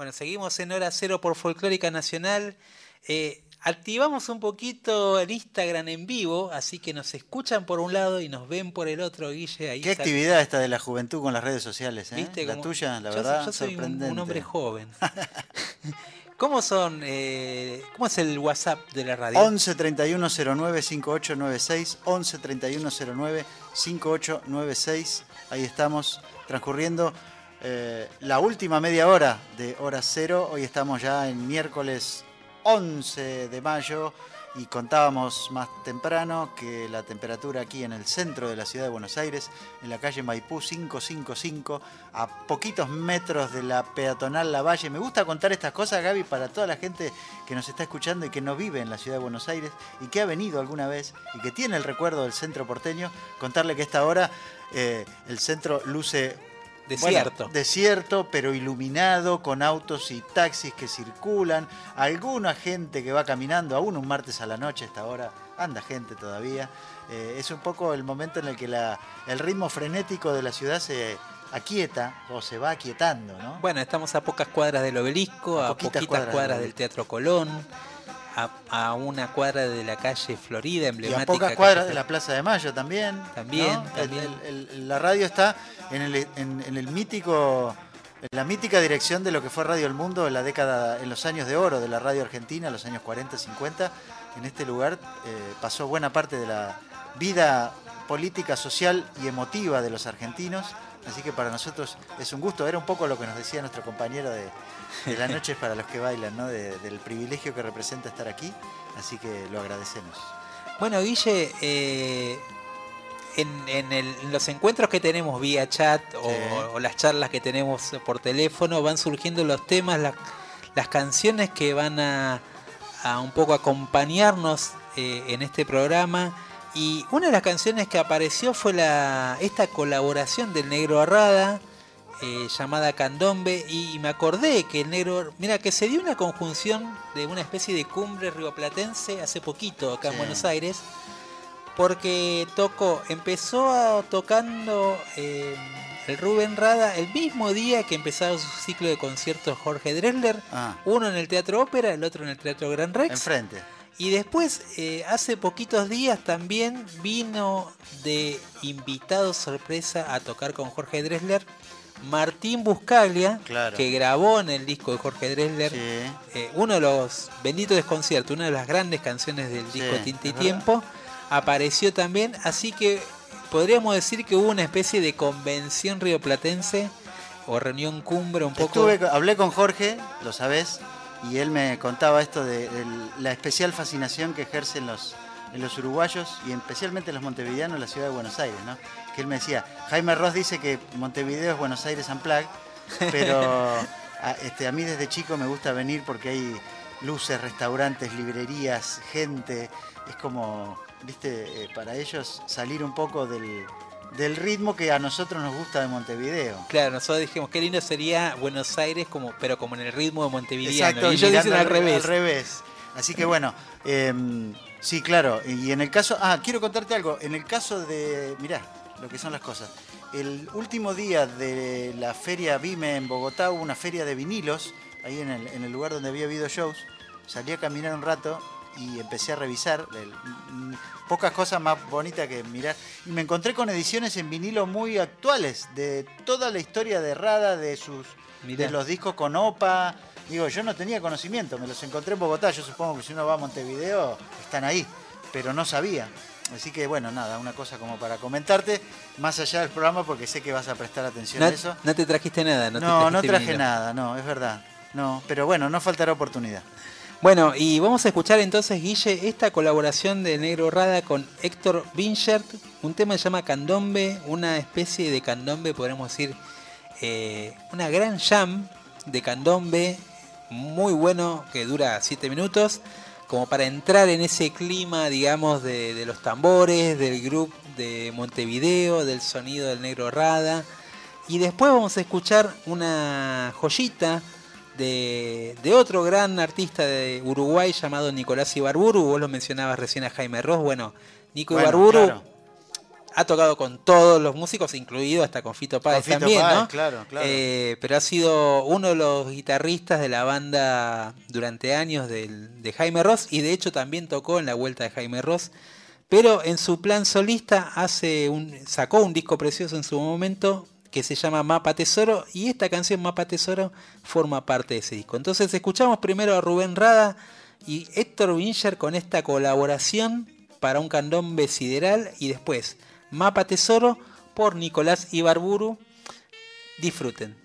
Bueno, seguimos en hora cero por Folclórica Nacional. Eh, activamos un poquito el Instagram en vivo, así que nos escuchan por un lado y nos ven por el otro, Guille. Ahí
Qué actividad esta de la juventud con las redes sociales, ¿eh?
¿Viste
La tuya, la
yo-
verdad,
Yo soy un-
sorprendente.
un hombre joven. ¿Cómo son? eh, ¿Cómo es el WhatsApp de la radio?
11 31 09 5896, 11 31 09 5896. Ahí estamos transcurriendo eh, la última media hora de hora cero. Hoy estamos ya en miércoles 11 de mayo y contábamos más temprano que la temperatura aquí en el centro de la ciudad de Buenos Aires, en la calle Maipú 555, a poquitos metros de la peatonal Lavalle. Me gusta contar estas cosas, Gaby, para toda la gente que nos está escuchando y que no vive en la ciudad de Buenos Aires y que ha venido alguna vez y que tiene el recuerdo del centro porteño, contarle que esta hora eh, el centro luce
Desierto.
bueno, desierto, pero iluminado, con autos y taxis que circulan, alguna gente que va caminando, aún un martes a la noche a esta hora, anda gente todavía. Eh, es un poco el momento en el que la- el ritmo frenético de la ciudad se aquieta o se va aquietando, ¿no?
Bueno, estamos a pocas cuadras del obelisco,
A
a,
poquitas
poquitas,
cuadras
cuadras,
del
del Teatro Colón, a, a una cuadra de la calle Florida,
Y
emblemática.
a pocas cuadras de la Plaza de Mayo también.
También, también.
el- el- la radio está en el, en- en el mítico la mítica dirección de lo que fue Radio El Mundo en la década, en los años de oro de la radio argentina, los años 40, 50. En este lugar eh, pasó buena parte de la vida política, social y emotiva de los argentinos. Así que para nosotros es un gusto. Era un poco lo que nos decía nuestro compañero de, de La Noche para los que bailan, ¿no? De- del privilegio que representa estar aquí. Así que lo agradecemos.
Bueno, Guille, eh, en, en el- en los encuentros que tenemos vía chat o,
Sí.
o las charlas que tenemos por teléfono van surgiendo los temas, la- las canciones que van a, a un poco acompañarnos eh, en este programa. Y una de las canciones que apareció fue la, esta colaboración del Negro Arrada eh, llamada Candombe y, me acordé que el Negro, mira que se dio una conjunción de una especie de cumbre rioplatense hace poquito acá en. Buenos Aires porque tocó, empezó a- tocando eh, el Rubén Rada el mismo día que empezaba su ciclo de conciertos Jorge Drexler,
Ah,
uno en el Teatro Ópera, el otro en el Teatro Gran Rex.
enfrente.
Y después, eh, hace poquitos días también vino de invitado sorpresa a tocar con Jorge Drexler Martín Buscaglia,
Claro.
que grabó en el disco de Jorge Drexler
Sí.
eh, uno de los benditos desconciertos, una de las grandes canciones del
Sí,
disco Tinta y. Tiempo, apareció también, así que podríamos decir que hubo una especie de convención rioplatense o reunión cumbre un poco.
Estuve, hablé con Jorge, lo sabés, y él me contaba esto de, de la especial fascinación que ejercen los, en los uruguayos y especialmente los montevideanos en la ciudad de Buenos Aires, ¿no? Que él me decía, Jaime Ross dice que Montevideo es Buenos Aires Unplugged, pero a, este, a mí desde chico me gusta venir porque hay luces, restaurantes, librerías, gente, es como, viste, eh, para ellos salir un poco del, del ritmo que a nosotros nos gusta de Montevideo.
Claro, nosotros dijimos qué lindo sería Buenos Aires como, pero como en el ritmo de Montevideo.
Exacto,
y ellos dicen al revés.
Al revés. Así que bueno, em, sí, claro. Y en el caso, ah, quiero contarte algo. En el caso de, mirá, lo que son las cosas. El último día de la feria Vime en Bogotá hubo una feria de vinilos, ahí en el, en el lugar donde había habido shows. Salí a caminar un rato y empecé a revisar el- mm, pocas cosas más bonitas que mirar. Y me encontré con ediciones en vinilo muy actuales, de toda la historia de Rada, de sus
Mirá.
de los discos con OPA. Digo, yo no tenía conocimiento, me los encontré en Bogotá. Yo supongo que si uno va a Montevideo, están ahí, pero no sabía. Así que bueno, nada, una cosa como para comentarte, más allá del programa, porque sé que vas a prestar atención
No,
a eso.
no te trajiste nada, no, te
No, no
trajiste
traje
vinilo.
nada, no, es verdad. No, pero bueno, no faltará oportunidad.
Bueno, y vamos a escuchar entonces, Guille, esta colaboración de Negro Rada con Héctor Binchert. Un tema que se llama Candombe, una especie de candombe, podríamos decir, eh, una gran jam de candombe, muy bueno, que dura 7 minutos, como para entrar en ese clima, digamos, de, de los tambores, del grupo de Montevideo, del sonido del Negro Rada. Y después vamos a escuchar una joyita de, de otro gran artista de Uruguay llamado Nicolás Ibarburu. Vos lo mencionabas recién a Jaime Ross. Bueno, Nico
Bueno,
Ibarburu
claro.
ha tocado con todos los músicos, incluido hasta con Fito Páez
Con Fito
también,
Páez,
¿no?
claro, claro.
Eh, pero ha sido uno de los guitarristas de la banda durante años del- de Jaime Ross y de hecho también tocó en la vuelta de Jaime Ross. Pero en su plan solista hace un, sacó un disco precioso en su momento que se llama Mapa Tesoro y esta canción Mapa Tesoro forma parte de ese disco. Entonces escuchamos primero a Rubén Rada y Héctor Winger con esta colaboración para un candombe sideral y después Mapa Tesoro por Nicolás Ibarburu. Disfruten.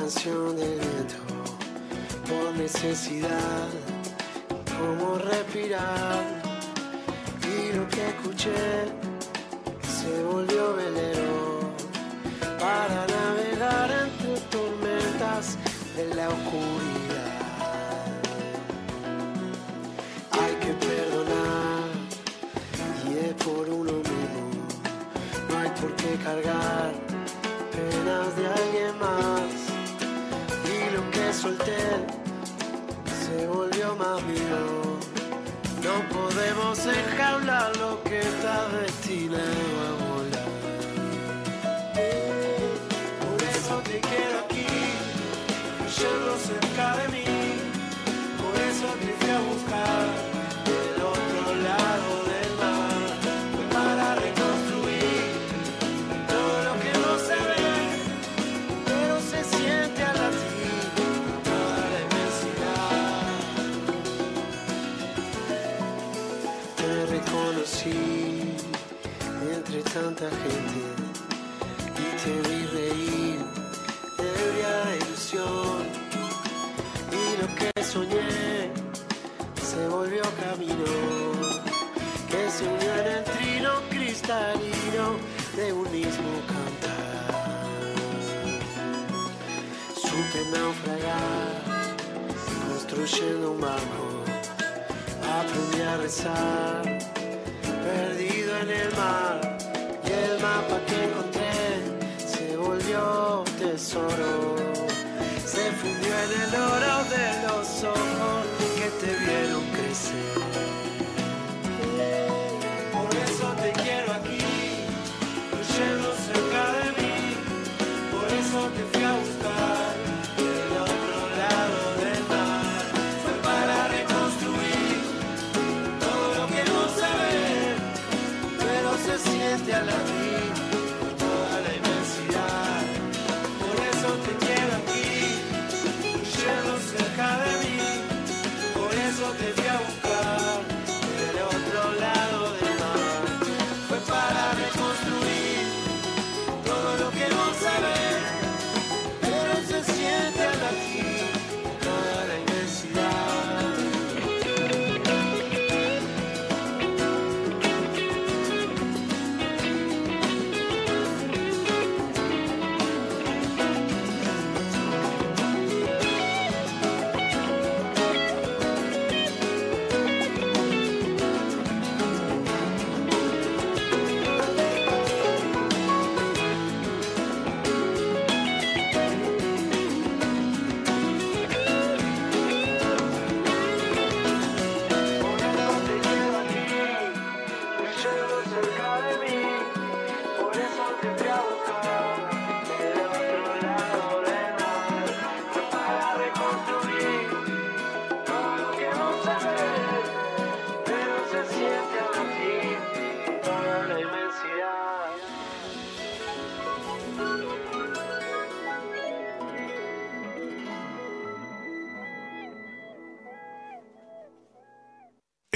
Canción del viento por necesidad,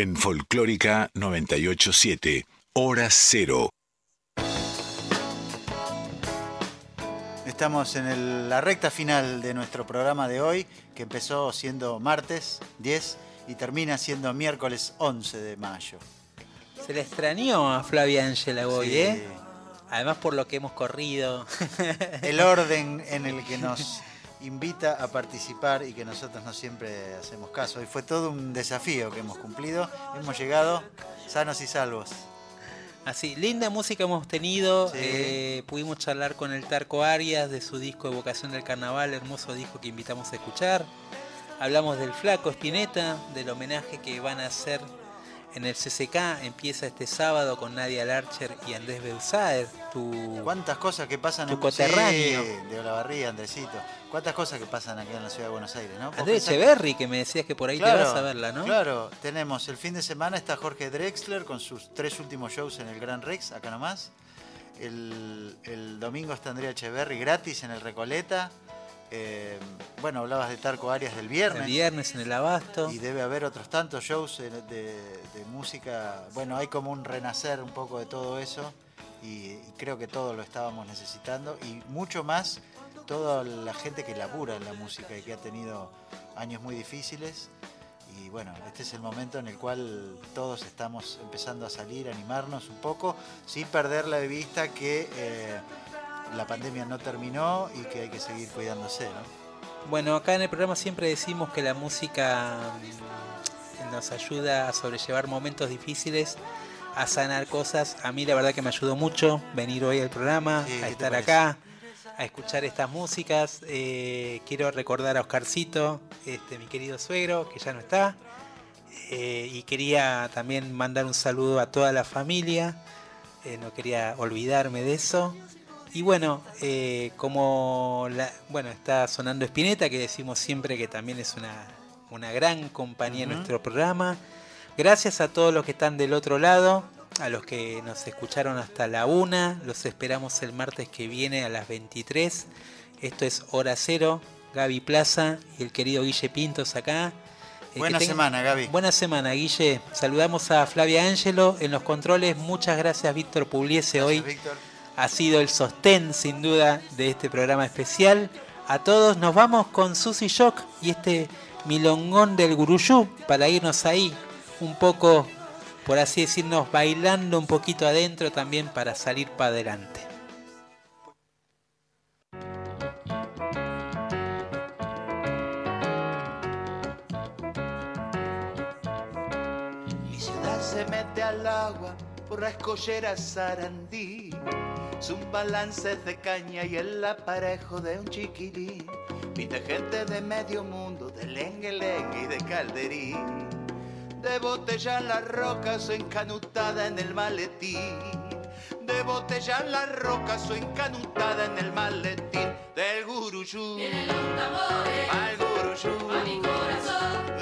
En
Folclórica 987, Hora Cero.
Estamos en el- la recta final de nuestro programa de hoy, que empezó siendo martes 10 y termina siendo miércoles 11 de mayo.
Se le extrañó a Flavia Ángela hoy,
Sí.
¿eh? Además por lo que hemos corrido.
El orden en el que nos invita a participar y que nosotros no siempre hacemos caso. Hoy fue todo un desafío que hemos cumplido. Hemos llegado sanos y salvos.
Así, linda música hemos tenido.
Sí.
eh, pudimos charlar con el Tarco Arias de su disco Evocación del Carnaval, hermoso disco que invitamos a escuchar. Hablamos del Flaco Spinetta, del homenaje que van a hacer en el CCK. Empieza este sábado con Nadia Larcher y Andrés Beusaer, tu,
¿Cuántas cosas que pasan
tu
en
coterráneo.
Sí, de Olavarría, Andresito. ¿Cuántas cosas que pasan aquí en la ciudad de Buenos Aires, no?
Andrés
que-
Echeverry, que me decías que por ahí te vas a verla, ¿no?
Claro, tenemos el fin de semana está Jorge Drexler con sus tres últimos shows en el Gran Rex, acá nomás. El, el domingo está Andrea Echeverry gratis en el Recoleta. Eh, bueno, hablabas de Tarco Arias del viernes.
El viernes en el Abasto.
Y debe haber otros tantos shows de, de- de música. Bueno, hay como un renacer un poco de todo eso. y, y creo que todos lo estábamos necesitando y mucho más toda la gente que labura en la música y que ha tenido años muy difíciles. Y bueno, este es el momento en el cual todos estamos empezando a salir, a animarnos un poco, sin perderla de vista que eh, la pandemia no terminó y que hay que seguir cuidándose. ¿no?
Bueno, acá en el programa siempre decimos que la música mm, nos ayuda a sobrellevar momentos difíciles, a sanar cosas. A mí la verdad que me ayudó mucho venir hoy al programa,
Sí, ¿qué
a estar acá, a escuchar estas músicas. Eh, quiero recordar a Oscarcito, este, mi querido suegro, que ya no está. Eh, y quería también mandar un saludo a toda la familia. Eh, no quería olvidarme de eso. Y bueno, eh, como la- bueno, está sonando Spinetta, que decimos siempre que también es una, una gran compañía en nuestro programa. Gracias a todos los que están del otro lado, a los que nos escucharon hasta la una. Los esperamos el martes que viene a las 23. Esto es Hora Cero, Gaby Plaza y el querido Guille Pintos acá. Eh,
Buena semana, Gaby.
Buena semana, Guille. Saludamos a Flavia Ángelo en los controles. Muchas gracias, Víctor Pugliese, hoy
Víctor.
Ha sido el sostén, sin duda, de este programa especial. A todos nos vamos con Susy Shock y este milongón del Guruyú para irnos ahí un poco, por así decirnos, bailando un poquito adentro también para salir para adelante.
Mi ciudad se mete al agua por la escollera Sarandí. Es un balance de caña y el aparejo de un chiquilín. Viste gente de medio mundo, de lengue lengue y de calderí. De botella en las rocas o encanutada en el maletín. De botella en las rocas o encanutada en el maletín del guruyú.
Vienen los tambores,
Al guruyú.
a mi corazón.